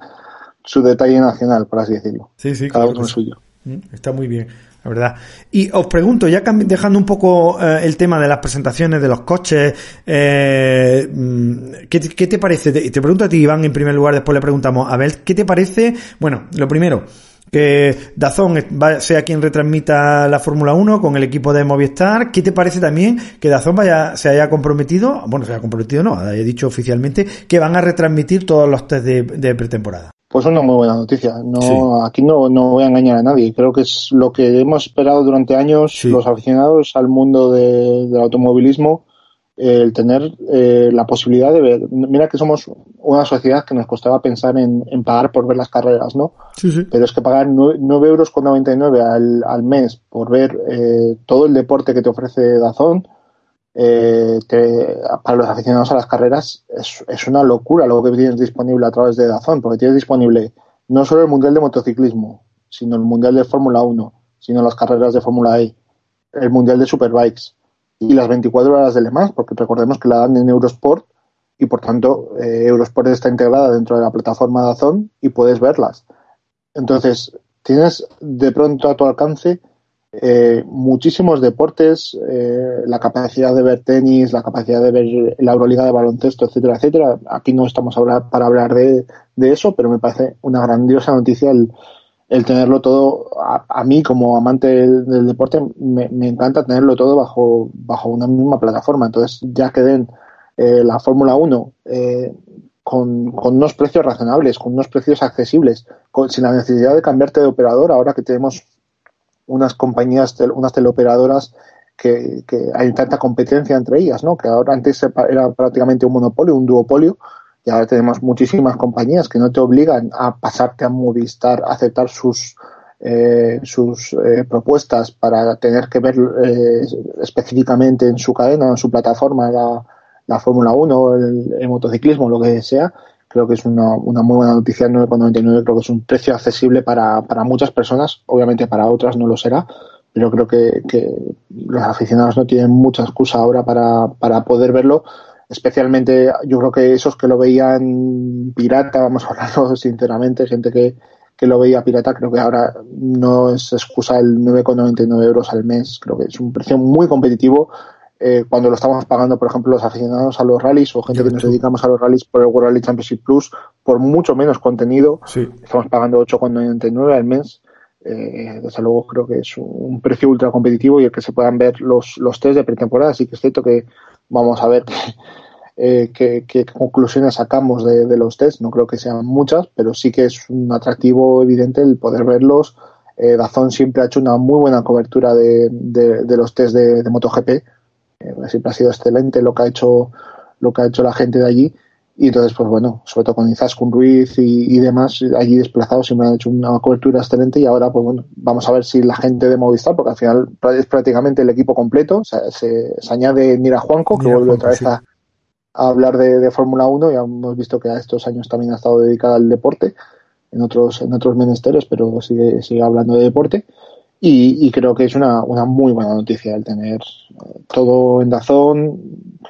su detalle nacional, por así decirlo. Sí, sí, Cada uno suyo. Mm, está muy bien la verdad. Y os pregunto, ya dejando un poco eh, el tema de las presentaciones de los coches, eh, mm, ¿qué, te parece? Te, te, pregunto a ti, Iván, en primer lugar, después le preguntamos a ver, ¿qué te parece? Bueno, lo primero, que Dazón sea quien retransmita la Fórmula 1 con el equipo de Movistar. ¿Qué te parece también que Dazón vaya, se haya comprometido, bueno, se haya comprometido no, haya dicho oficialmente, que van a retransmitir todos los test de pretemporada? Pues una muy buena noticia. No, Aquí no, no voy a engañar a nadie. Creo que es lo que hemos esperado durante años los aficionados al mundo del automovilismo, el tener eh, la posibilidad de ver. Mira que somos una sociedad que nos costaba pensar en, pagar por ver las carreras, ¿no? Sí. Pero es que pagar 9 euros con 99 al, al mes por ver eh, todo el deporte que te ofrece Dazón, eh, para los aficionados a las carreras es, una locura lo que tienes disponible a través de Dazón, porque tienes disponible no solo el Mundial de Motociclismo, sino el Mundial de Fórmula 1, sino las carreras de Fórmula E, el Mundial de Superbikes y las 24 horas de Le Mans, porque recordemos que la dan en Eurosport y por tanto eh, Eurosport está integrada dentro de la plataforma Dazón y puedes verlas. Entonces, tienes de pronto a tu alcance eh, muchísimos deportes, eh, la capacidad de ver tenis, la capacidad de ver la Euroliga de baloncesto, etcétera, etcétera. Aquí no estamos para hablar de, eso, pero me parece una grandiosa noticia el, el tenerlo todo. A, mí, como amante del, deporte, me, encanta tenerlo todo bajo, bajo una misma plataforma. Entonces, ya que den eh, la Fórmula 1 con, con, unos precios razonables, con unos precios accesibles, sin la necesidad de cambiarte de operador, ahora que tenemos unas compañías, unas teleoperadoras que, que, hay tanta competencia entre ellas, ¿no? Que ahora antes era prácticamente un monopolio, un duopolio, y ahora tenemos muchísimas compañías que no te obligan a pasarte a Movistar, a aceptar sus eh, sus eh, propuestas para tener que ver eh, específicamente en su cadena, en su plataforma, la, la Fórmula 1, el, el, motociclismo, lo que sea, creo que es una, una muy buena noticia. 9,99 creo que es un precio accesible para, para muchas personas, obviamente para otras no lo será, pero creo que, que los aficionados no tienen mucha excusa ahora para, para poder verlo. Especialmente, yo creo que esos que lo veían pirata, vamos a hablarlo sinceramente, gente que, que lo veía pirata, creo que ahora no es excusa el 9,99 euros al mes. Creo que es un precio muy competitivo eh, cuando lo estamos pagando, por ejemplo, los aficionados a los rallies o gente que nos dedicamos a los rallies por el World Rally Championship Plus, por mucho menos contenido, estamos pagando 8,99 al mes. Eh, desde luego creo que es un precio ultra competitivo y el que se puedan ver los, los test de pretemporada. Así que es cierto que vamos a ver eh, qué, conclusiones sacamos de, los test. No creo que sean muchas, pero sí que es un atractivo evidente el poder verlos. Eh, Dazón siempre ha hecho una muy buena cobertura de, de, los test de, de MotoGP siempre ha sido excelente lo que ha hecho lo que ha hecho la gente de allí. Y entonces pues bueno sobre todo con Izaskun Ruiz y, demás allí desplazados siempre han hecho una cobertura excelente. Y ahora pues bueno vamos a ver si la gente de Movistar porque al final es prácticamente el equipo completo se, se, añade Mira Juanco que vuelve otra vez a, hablar de, Fórmula 1 ya hemos visto que a estos años también ha estado dedicada al deporte en otros en otros menesteres pero sigue sigue hablando de deporte y, creo que es una, una, muy buena noticia el tener eh, todo en Dazón.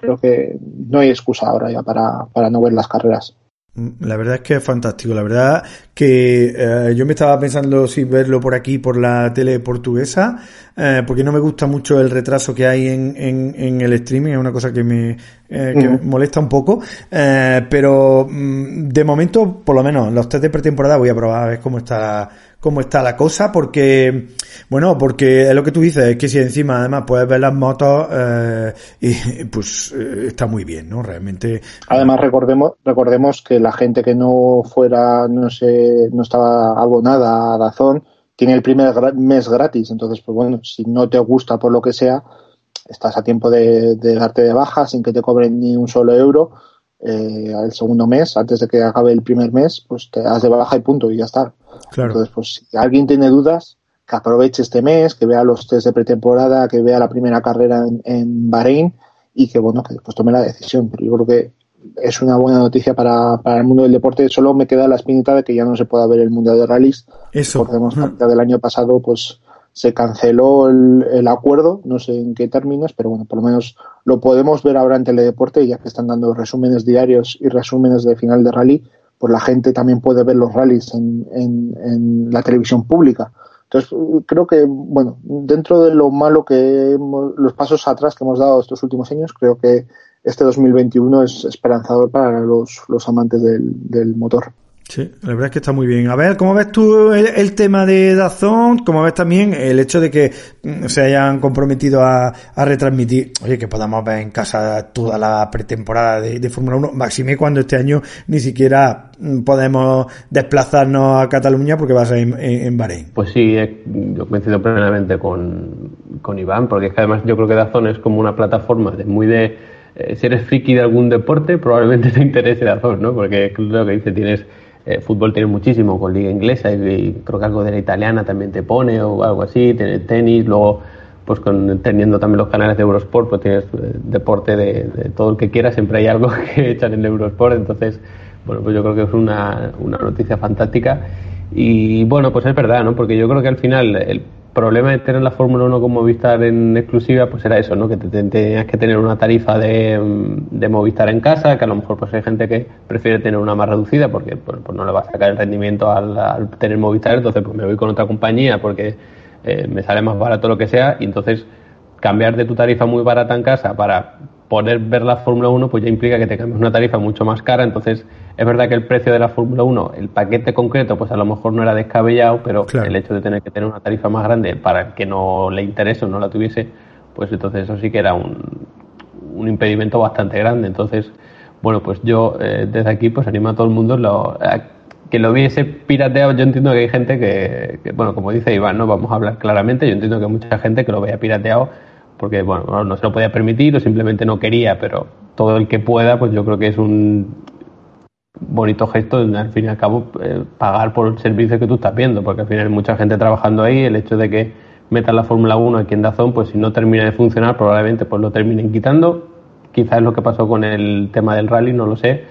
Creo que no hay excusa ahora ya para, para no ver las carreras. Mm, la verdad es que es fantástico. La verdad que eh, yo me estaba pensando si verlo por aquí, por la tele portuguesa, eh, porque no me gusta mucho el retraso que hay en, en, el streaming. Es una cosa que me, eh, que me molesta un poco. pero mm, de momento, por lo menos, los test de pretemporada voy a probar a ver cómo está cómo está la cosa, porque, bueno, porque es lo que tú dices, es que si encima además puedes ver las motos, eh, y, pues eh, está muy bien, ¿no? Realmente. Además, recordemos, recordemos que la gente que no fuera, no sé, no estaba abonada a Dazón, tiene el primer mes gratis, entonces, pues bueno, si no te gusta por lo que sea, estás a tiempo de, darte de baja sin que te cobren ni un solo euro. Eh, el segundo mes, antes de que acabe el primer mes, pues te das de baja y punto, y ya está. Entonces, pues si alguien tiene dudas, que aproveche este mes, que vea los test de pretemporada, que vea la primera carrera en, Bahrein y que, bueno, que después tome la decisión. Pero yo creo que es una buena noticia para, para el mundo del deporte. Solo me queda la espinita de que ya no se pueda ver el Mundial de Rallys. Eso. Recordemos que del año pasado, pues se canceló el, el, acuerdo, no sé en qué términos, pero bueno, por lo menos lo podemos ver ahora en Teledeporte, ya que están dando resúmenes diarios y resúmenes de final de rally, pues la gente también puede ver los rallies en, en, la televisión pública. Entonces, creo que, bueno, dentro de lo malo que los pasos atrás que hemos dado estos últimos años, creo que este 2021 es esperanzador para los, los amantes del, del motor. Sí, la verdad es que está muy bien. A ver, ¿cómo ves tú el, tema de Dazón? ¿Cómo ves también el hecho de que mm, se hayan comprometido a, retransmitir, oye, que podamos ver en casa toda la pretemporada de, Fórmula 1? Maxime cuando este año ni siquiera mm, podemos desplazarnos a Cataluña porque va a ser en, Bahrein. Pues sí, yo coincido plenamente con, con Iván, porque es que además yo creo que Dazón es como una plataforma de muy de... Eh, si eres friki de algún deporte, probablemente te interese Dazón, ¿no? Porque es lo que dice, tienes eh, fútbol tiene muchísimo con liga inglesa y, creo que algo de la italiana también te pone o algo así, tenis, luego pues con, teniendo también los canales de Eurosport, pues tienes eh, deporte de, todo el que quieras, siempre hay algo que echan en Eurosport, entonces, bueno, pues yo creo que es una, una noticia fantástica y bueno, pues es verdad, ¿no? Porque yo creo que al final problema de tener la Fórmula 1 con Movistar en exclusiva, pues era eso, ¿no? Que te, tenías que tener una tarifa de, de, Movistar en casa, que a lo mejor pues hay gente que prefiere tener una más reducida porque pues, pues no le va a sacar el rendimiento al, tener Movistar, entonces pues me voy con otra compañía porque eh, me sale más barato lo que sea, y entonces cambiar de tu tarifa muy barata en casa para poder ver la Fórmula 1, pues ya implica que te cambies una tarifa mucho más cara, entonces es verdad que el precio de la Fórmula 1, el paquete concreto, pues a lo mejor no era descabellado, pero el hecho de tener que tener una tarifa más grande para el que no le interese o no la tuviese, pues entonces eso sí que era un, un impedimento bastante grande. Entonces, bueno, pues yo eh, desde aquí pues animo a todo el mundo lo, que lo viese pirateado. Yo entiendo que hay gente que, que, bueno, como dice Iván, no vamos a hablar claramente, yo entiendo que hay mucha gente que lo vea pirateado porque, bueno, no se lo podía permitir o simplemente no quería, pero todo el que pueda, pues yo creo que es un bonito gesto, al fin y al cabo, eh, pagar por el servicio que tú estás viendo, porque al final hay mucha gente trabajando ahí, el hecho de que metan la Fórmula 1 aquí en Dazón, pues si no termina de funcionar, probablemente pues lo terminen quitando. Quizás es lo que pasó con el tema del rally, no lo sé,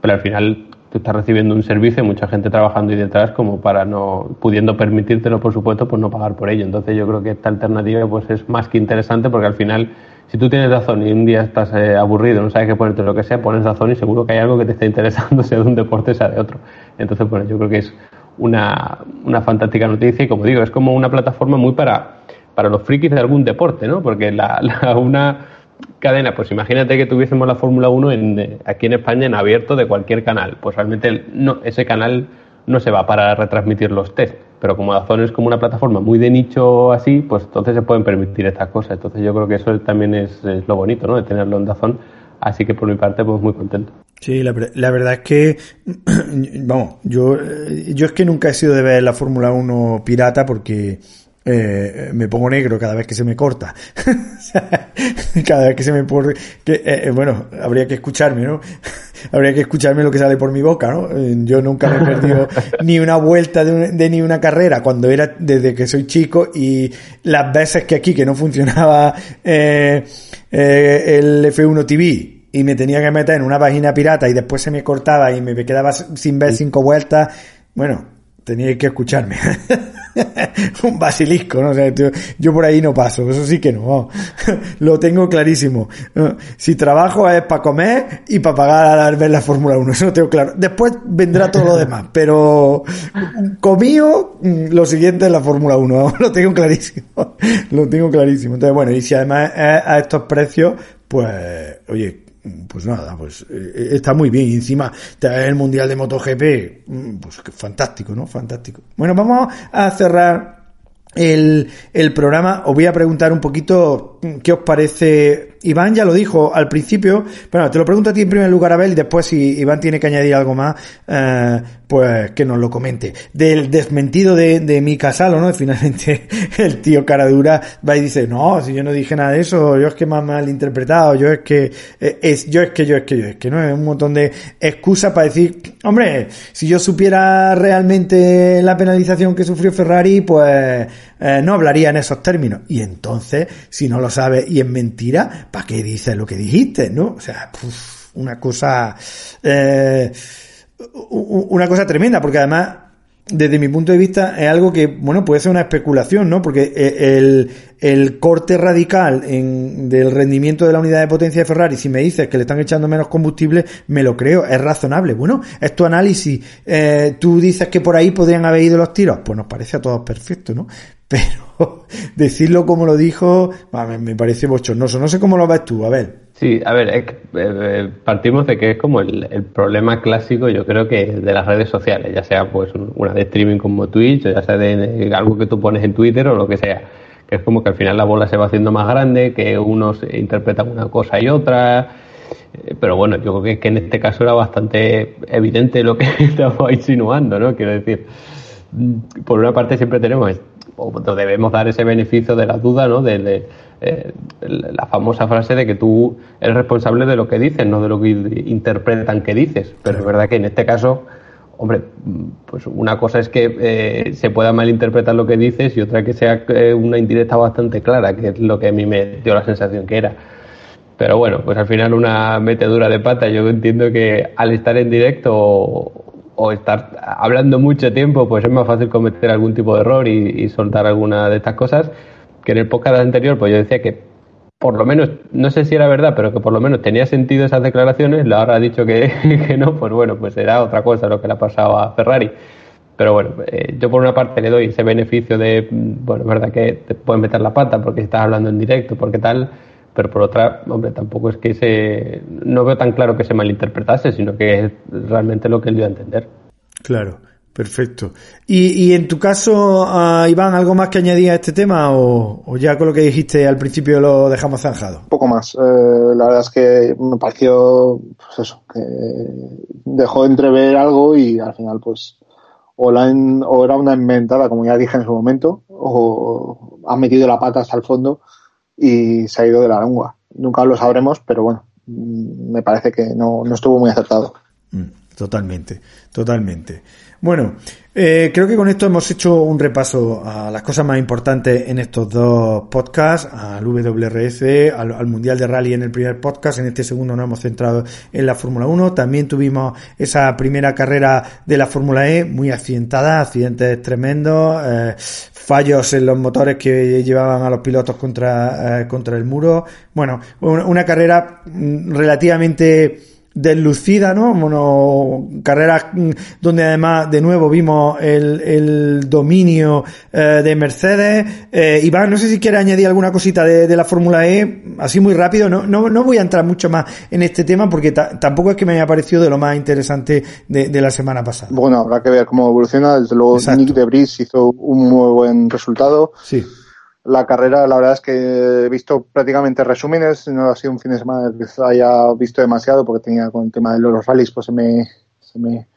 pero al final tú estás recibiendo un servicio, mucha gente trabajando ahí detrás como para no, pudiendo permitírtelo, por supuesto, pues no pagar por ello. Entonces yo creo que esta alternativa pues es más que interesante porque al final si tú tienes Dazón y un día estás eh, aburrido, no sabes qué ponerte lo que sea, pones Dazón y seguro que hay algo que te está interesando, sea de un deporte, sea de otro. Entonces, bueno, yo creo que es una, una fantástica noticia y como digo, es como una plataforma muy para, para los frikis de algún deporte, ¿no? Porque la, la una cadena, pues imagínate que tuviésemos la Fórmula 1 en, aquí en España en abierto de cualquier canal. Pues realmente ese canal no se va para retransmitir los test. Pero como Dazón es como una plataforma muy de nicho así, pues entonces se pueden permitir estas cosas. Entonces yo creo que eso también es, lo bonito, ¿no? De tenerlo en Dazón. Así que por mi parte, pues muy contento. Sí, la, la, verdad es que, vamos, yo, yo es que nunca he sido de ver la Fórmula 1 pirata porque eh, me pongo negro cada vez que se me corta. cada vez que se me pone, que, eh, eh, bueno, habría que escucharme, ¿no? habría que escucharme lo que sale por mi boca, ¿no? Yo nunca me he perdido ni una vuelta de, ni una carrera cuando era desde que soy chico y las veces que aquí que no funcionaba eh, el F1 TV y me tenía que meter en una página pirata y después se me cortaba y me quedaba sin ver cinco vueltas, bueno, tenía que escucharme. un basilisco, ¿no? O sea, yo, por ahí no paso, eso sí que no. Lo tengo clarísimo. Si trabajo es para comer y para pagar a ver la Fórmula 1, eso lo tengo claro. Después vendrá todo lo demás, pero comío, mm, lo siguiente es la Fórmula 1, lo tengo clarísimo. Lo tengo clarísimo. Entonces, bueno, y si además es a estos precios, pues, oye, pues nada, pues eh, está muy bien. Y encima el Mundial de MotoGP, mm, pues fantástico, ¿no? Fantástico. Bueno, vamos a cerrar el, el programa. Os voy a preguntar un poquito mm, qué os parece Iván ya lo dijo al principio, bueno, te lo pregunto a ti en primer lugar, Abel, y después si Iván tiene que añadir algo más, eh, pues que nos lo comente. Del desmentido de, de mi casalo, ¿no? Finalmente el tío Caradura va y dice, no, si yo no dije nada de eso, yo es que me mal interpretado, yo es que, eh, es, yo es que, yo es que, yo es que, ¿no? Es un montón de excusas para decir, hombre, si yo supiera realmente la penalización que sufrió Ferrari, pues eh, no hablaría en esos términos. Y entonces, si no lo sabe y es mentira, ¿para qué dices lo que dijiste? ¿No? O sea, una cosa, eh, una cosa tremenda, porque además, desde mi punto de vista, es algo que, bueno, puede ser una especulación, ¿no? Porque eh, el, el corte radical en, del rendimiento de la unidad de potencia de Ferrari, si me dices que le están echando menos combustible, me lo creo, es razonable. Bueno, es tu análisis. Eh, tú dices que por ahí podrían haber ido los tiros, pues nos parece a todos perfecto, ¿no? Pero decirlo como lo dijo me, parece bochornoso. No sé cómo lo ves tú, a ver. Sí, a ver, eh, eh, partimos de que es como el, problema clásico, yo creo que de las redes sociales, ya sea pues una de streaming como Twitch, o ya sea de, algo que tú pones en Twitter o lo que sea, que es como que al final la bola se va haciendo más grande, que unos interpretan una cosa y otra, eh, pero bueno, yo creo que, en este caso era bastante evidente lo que estaba insinuando, ¿no? Quiero decir, mm, por una parte siempre tenemos o debemos dar ese beneficio de la duda, ¿no? De, eh, la famosa frase de que tú eres responsable de lo que dices, no de lo que interpretan que dices. Pero es verdad que en este caso, hombre, pues una cosa es que eh, se pueda malinterpretar lo que dices y otra que sea eh, una indirecta bastante clara, que es lo que a mí me dio la sensación que era. Pero bueno, pues al final una metedura de pata. Yo entiendo que al estar en directo o estar hablando mucho tiempo, pues es más fácil cometer algún tipo de error y, soltar alguna de estas cosas. Que en el podcast anterior, pues yo decía que por lo menos, no sé si era verdad, pero que por lo menos tenía sentido esas declaraciones. La hora ha dicho que, que no, pues bueno, pues era otra cosa lo que le ha pasado a Ferrari. Pero bueno, eh, yo por una parte le doy ese beneficio de, bueno, es verdad que te puedes meter la pata porque estás hablando en directo, porque tal, pero por otra, hombre, tampoco es que se. No veo tan claro que se malinterpretase, sino que es realmente lo que él dio a entender. Claro, perfecto. ¿Y, y en tu caso, uh, Iván, algo más que añadir a este tema o, ya con lo que dijiste al principio lo dejamos zanjado? Un poco más. Eh, la verdad es que me pareció, pues eso, que dejó entrever algo y al final, pues, o, la o era una inventada, como ya dije en su momento, o ha metido la pata hasta el fondo y se ha ido de la lengua. Nunca lo sabremos, pero bueno, mm, me parece que no, no estuvo muy acertado. Mm, totalmente, totalmente. Bueno, eh, creo que con esto hemos hecho un repaso a las cosas más importantes en estos dos podcasts, al WRF, al, Mundial de Rally en el primer podcast, en este segundo nos hemos centrado en la Fórmula 1, también tuvimos esa primera carrera de la Fórmula E muy accidentada, accidentes tremendos, eh, fallos en los motores que llevaban a los pilotos contra, eh, contra el muro, bueno, una, una carrera mm, relativamente deslucida, ¿no? Bueno, carreras mm, donde además de nuevo vimos el, el dominio eh, de Mercedes. Eh, Iván, no sé si quiere añadir alguna cosita de, de la Fórmula E, así muy rápido. No, no, no, voy a entrar mucho más en este tema porque tampoco es que me haya parecido de lo más interesante de, de, la semana pasada. Bueno, habrá que ver cómo evoluciona. Desde luego, Nick de Bris hizo un muy buen resultado. Sí la carrera, la verdad es que he visto prácticamente resúmenes, no ha sido un fin de semana que haya visto demasiado porque tenía con el tema de los rallies, pues se me, se me,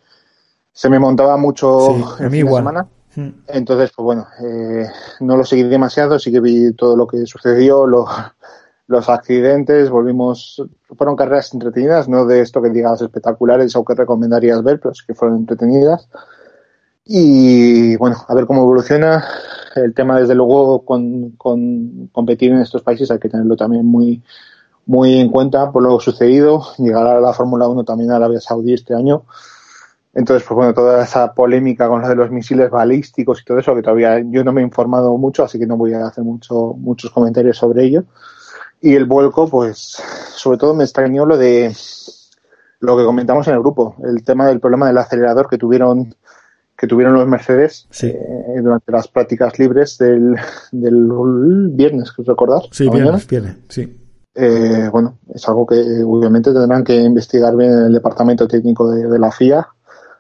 se me montaba mucho el fin de semana. Mm. Entonces, pues bueno, eh, no lo seguí demasiado, sí que vi todo lo que sucedió, los accidentes, volvimos, fueron carreras entretenidas, no de esto que digas espectaculares o que recomendarías ver, pero sí que fueron entretenidas. Y bueno, a ver cómo evoluciona el tema, desde luego, con, competir en estos países hay que tenerlo también muy, muy en cuenta por lo sucedido. Llegar a la Fórmula 1 también a Arabia Saudí este año. Entonces, pues bueno, toda esa polémica con lo de los misiles balísticos y todo eso, que todavía yo no me he informado mucho, así que no voy a hacer mucho, muchos comentarios sobre ello. Y el vuelco, pues, sobre todo me extrañó lo de lo que comentamos en el grupo, el tema del problema del acelerador que tuvieron que tuvieron los Mercedes eh, durante las prácticas libres del, del viernes, que recordar. Sí, viernes, viernes, sí. Eh, bueno, es algo que obviamente tendrán que investigar bien en el departamento técnico de, la FIA,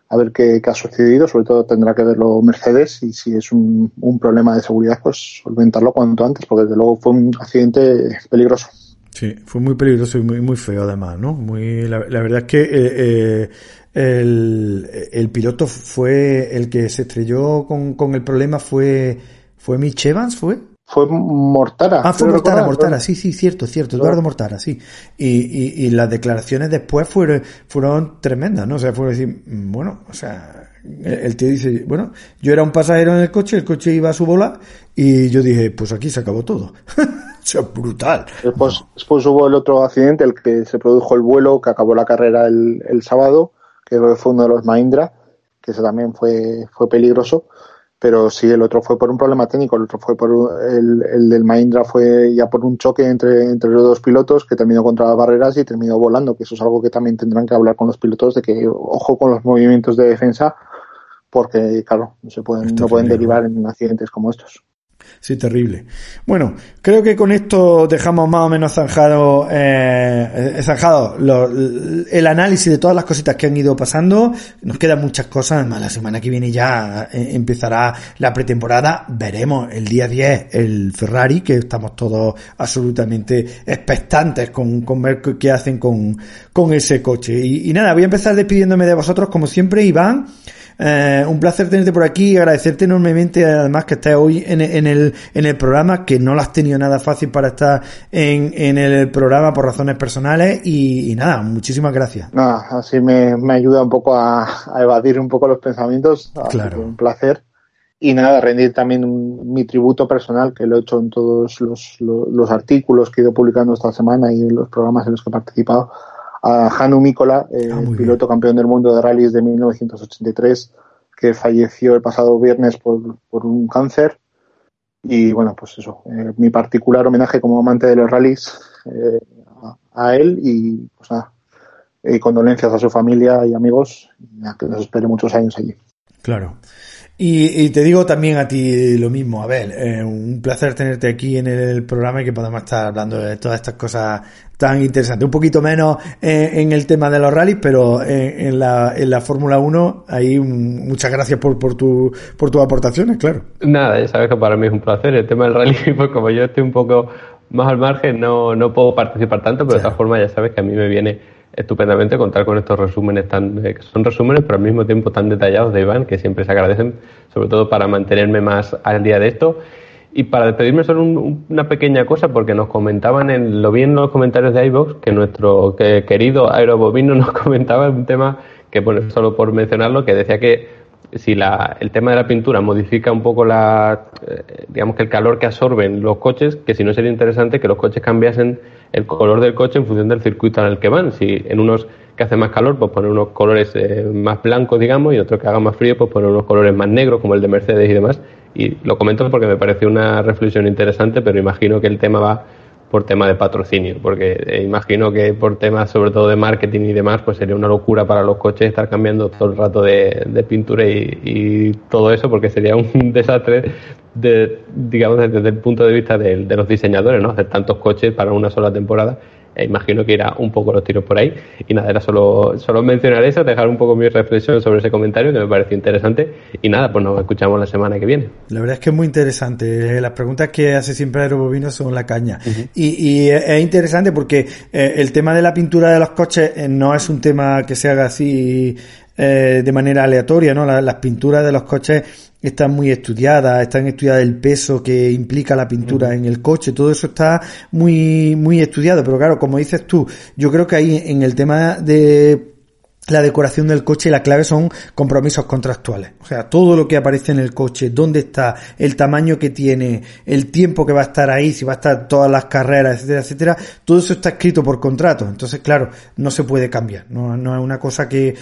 a ver qué, ha sucedido, sobre todo tendrá que verlo Mercedes y si es un, un problema de seguridad, pues solventarlo cuanto antes, porque desde luego fue un accidente peligroso. Sí, fue muy peligroso y muy, muy feo además, ¿no? Muy, la, verdad es que eh, el, el, piloto fue el que se estrelló con, con el problema fue fue Mitch Evans, fue fue Mortara. Ah, fue Mortara, Mortara, sí, sí, cierto, cierto, Eduardo Mortara, sí. Y, y, y, las declaraciones después fueron, fueron tremendas, ¿no? O sea, fue decir, mm, bueno, o sea, el tío dice, bueno, yo era un pasajero en el coche, el coche iba a su bola, y yo dije, pues aquí se acabó todo. sea, brutal. Después, después hubo el otro accidente, el que se produjo el vuelo, que acabó la carrera el, el sábado, que fue uno de los Mahindra, que ese también fue, fue peligroso, pero sí, el otro fue por un problema técnico, el otro fue por el, el del Mahindra fue ya por un choque entre, entre los dos pilotos que terminó contra las barreras y terminó volando, que eso es algo que también tendrán que hablar con los pilotos de que ojo con los movimientos de defensa, porque claro, no se pueden, no pueden derivar en accidentes como estos. Sí, terrible. Bueno, creo que con esto dejamos más o menos zanjado, eh, eh, zanjado el análisis de todas las cositas que han ido pasando. Nos quedan muchas cosas. Además, la semana que viene ya eh, empezará la pretemporada. Veremos el día 10 el Ferrari, que estamos todos absolutamente expectantes con, con ver qué hacen con, con ese coche. Y, y nada, voy a empezar despidiéndome de vosotros, como siempre, Iván. Eh, un placer tenerte por aquí y agradecerte enormemente además que estés hoy en, el, en el programa, que no lo has tenido nada fácil para estar en, en el programa por razones personales y, nada, muchísimas gracias. Nada, así me, me ayuda un poco a, evadir un poco los pensamientos. Claro. Un placer. Y nada, rendir también mi tributo personal, que lo he hecho en todos los, los, los artículos que he ido publicando esta semana y en los programas en los que he participado a Hanu Mikola, ah, piloto campeón del mundo de rallies de 1983, que falleció el pasado viernes por, por un cáncer. Y bueno, pues eso, eh, mi particular homenaje como amante de los rallies eh, a, él y pues nada, y condolencias a su familia y amigos, que nos espere muchos años allí. Claro. Y, te digo también a ti lo mismo, a ver, eh, un placer tenerte aquí en el programa y que podamos estar hablando de todas estas cosas tan interesantes. Un poquito menos eh, en el tema de los rallies, pero eh, en, la, en la Fórmula 1, ahí muchas gracias por, por, tu, por tus aportaciones, claro. Nada, ya sabes que para mí es un placer. El tema del rally, pues como yo estoy un poco más al margen, no, no puedo participar tanto, pero de todas formas ya sabes que a mí me viene estupendamente contar con estos resúmenes tan eh, que son resúmenes pero al mismo tiempo tan detallados de Iván que siempre se agradecen sobre todo para mantenerme más al día de esto. Y para despedirme solo una pequeña cosa porque nos comentaban en lo vi en los comentarios de iVox que nuestro querido Aerobovino nos comentaba un tema que bueno solo por mencionarlo que decía que si la, el tema de la pintura modifica un poco la, eh, digamos que el calor que absorben los coches, que si no sería interesante que los coches cambiasen el color del coche en función del circuito en el que van. Si en unos que hace más calor, pues poner unos colores eh, más blancos, digamos, y en otros que haga más frío, pues poner unos colores más negros, como el de Mercedes y demás. Y lo comento porque me parece una reflexión interesante, pero imagino que el tema va por tema de patrocinio, porque eh, imagino que por temas sobre todo de marketing y demás, pues sería una locura para los coches estar cambiando todo el rato de, pintura y, todo eso, porque sería un desastre, de, digamos, desde el punto de vista de, de los diseñadores, ¿no? Hacer tantos coches para una sola temporada imagino que irá un poco los tiros por ahí. Y nada, era solo, solo mencionar eso, dejar un poco mi reflexión sobre ese comentario que me pareció interesante. Y nada, pues nos escuchamos la semana que viene. La verdad es que es muy interesante. Eh, las preguntas que hace siempre Aerobovino son la caña. y, y, es interesante porque eh, el tema de la pintura de los coches eh, no es un tema que se haga así de manera aleatoria, ¿no? las pinturas de los coches están muy estudiadas, están estudiadas el peso que implica la pintura en el coche, todo eso está muy, muy estudiado, pero claro, como dices tú, yo creo que ahí en el tema de la decoración del coche, la clave son compromisos contractuales. O sea, todo lo que aparece en el coche, dónde está, el tamaño que tiene, el tiempo que va a estar ahí, si va a estar todas las carreras, etcétera, etcétera, todo eso está escrito por contrato. Entonces, claro, no se puede cambiar. No, no es una cosa que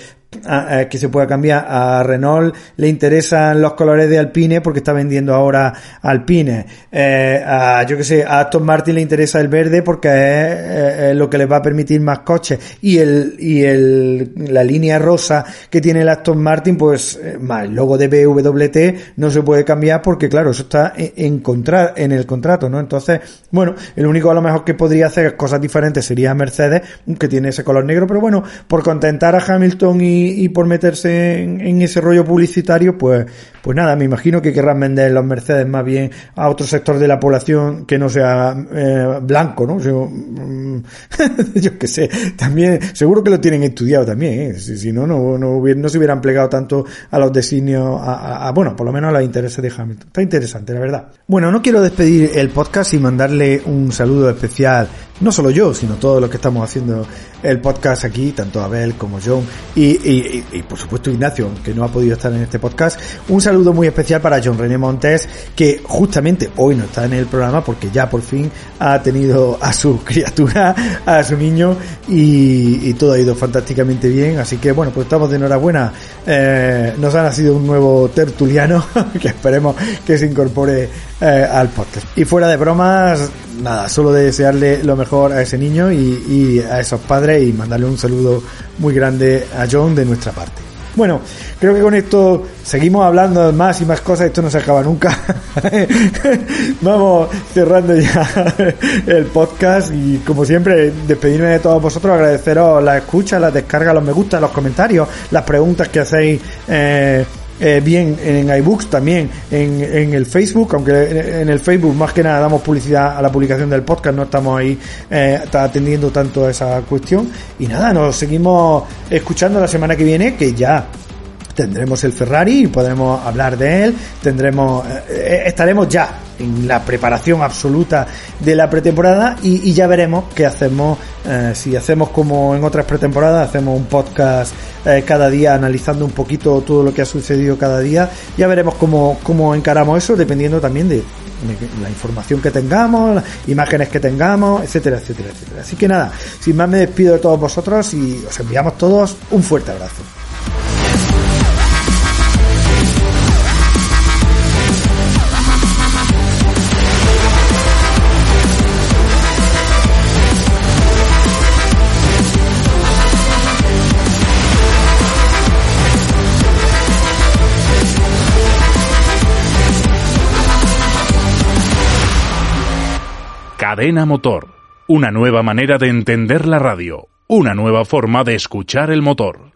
que se pueda cambiar. A Renault le interesan los colores de Alpine porque está vendiendo ahora Alpine. Eh, a, yo que sé, a Aston Martin le interesa el verde porque es, lo que les va a permitir más coches. Y el, y el, la línea rosa que tiene el Aston Martin, pues, eh, más el logo de BWT no se puede cambiar porque, claro, eso está en, contra, en el contrato, ¿no? Entonces, bueno, el único a lo mejor que podría hacer cosas diferentes sería Mercedes, que tiene ese color negro, pero bueno, por contentar a Hamilton y y, por meterse en, ese rollo publicitario, pues, pues nada, me imagino que querrán vender los Mercedes más bien a otro sector de la población que no sea eh, blanco, ¿no? Yo, mm, yo qué sé, también, seguro que lo tienen estudiado también, ¿eh? si, no, no, no, no, se hubieran plegado tanto a los designios, a, bueno, por lo menos a los intereses de Hamilton. Está interesante, la verdad. Bueno, no quiero despedir el podcast y mandarle un saludo especial, no solo yo, sino todos los que estamos haciendo el podcast aquí, tanto Abel como John y, y, por supuesto Ignacio, que no ha podido estar en este podcast. Un saludo muy especial para John René Montes, que justamente hoy no está en el programa porque ya por fin ha tenido a su criatura, a su niño y, todo ha ido fantásticamente bien. Así que bueno, pues estamos de enhorabuena. Eh, nos ha nacido un nuevo tertuliano que esperemos que se incorpore eh, al podcast. Y fuera de bromas, nada, solo de desearle lo mejor a ese niño y, a esos padres y mandarle un saludo muy grande a John de nuestra parte. Bueno, creo que con esto seguimos hablando más y más cosas, esto no se acaba nunca. Vamos cerrando ya el podcast y como siempre despedirme de todos vosotros, agradeceros la escucha, la descarga, los me gusta, los comentarios, las preguntas que hacéis. Eh, eh, bien en iBooks, también en, en, el Facebook, aunque en el Facebook más que nada damos publicidad a la publicación del podcast, no estamos ahí eh, atendiendo tanto a esa cuestión. Y nada, nos seguimos escuchando la semana que viene, que ya tendremos el Ferrari y podremos hablar de él, tendremos, eh, eh, estaremos ya en la preparación absoluta de la pretemporada y, ya veremos qué hacemos, eh, si hacemos como en otras pretemporadas, hacemos un podcast cada día analizando un poquito todo lo que ha sucedido cada día, ya veremos cómo, cómo encaramos eso dependiendo también de, la información que tengamos, las imágenes que tengamos, etcétera, etcétera, etcétera. Así que nada, sin más me despido de todos vosotros y os enviamos todos un fuerte abrazo. Cadena Motor. Una nueva manera de entender la radio. Una nueva forma de escuchar el motor.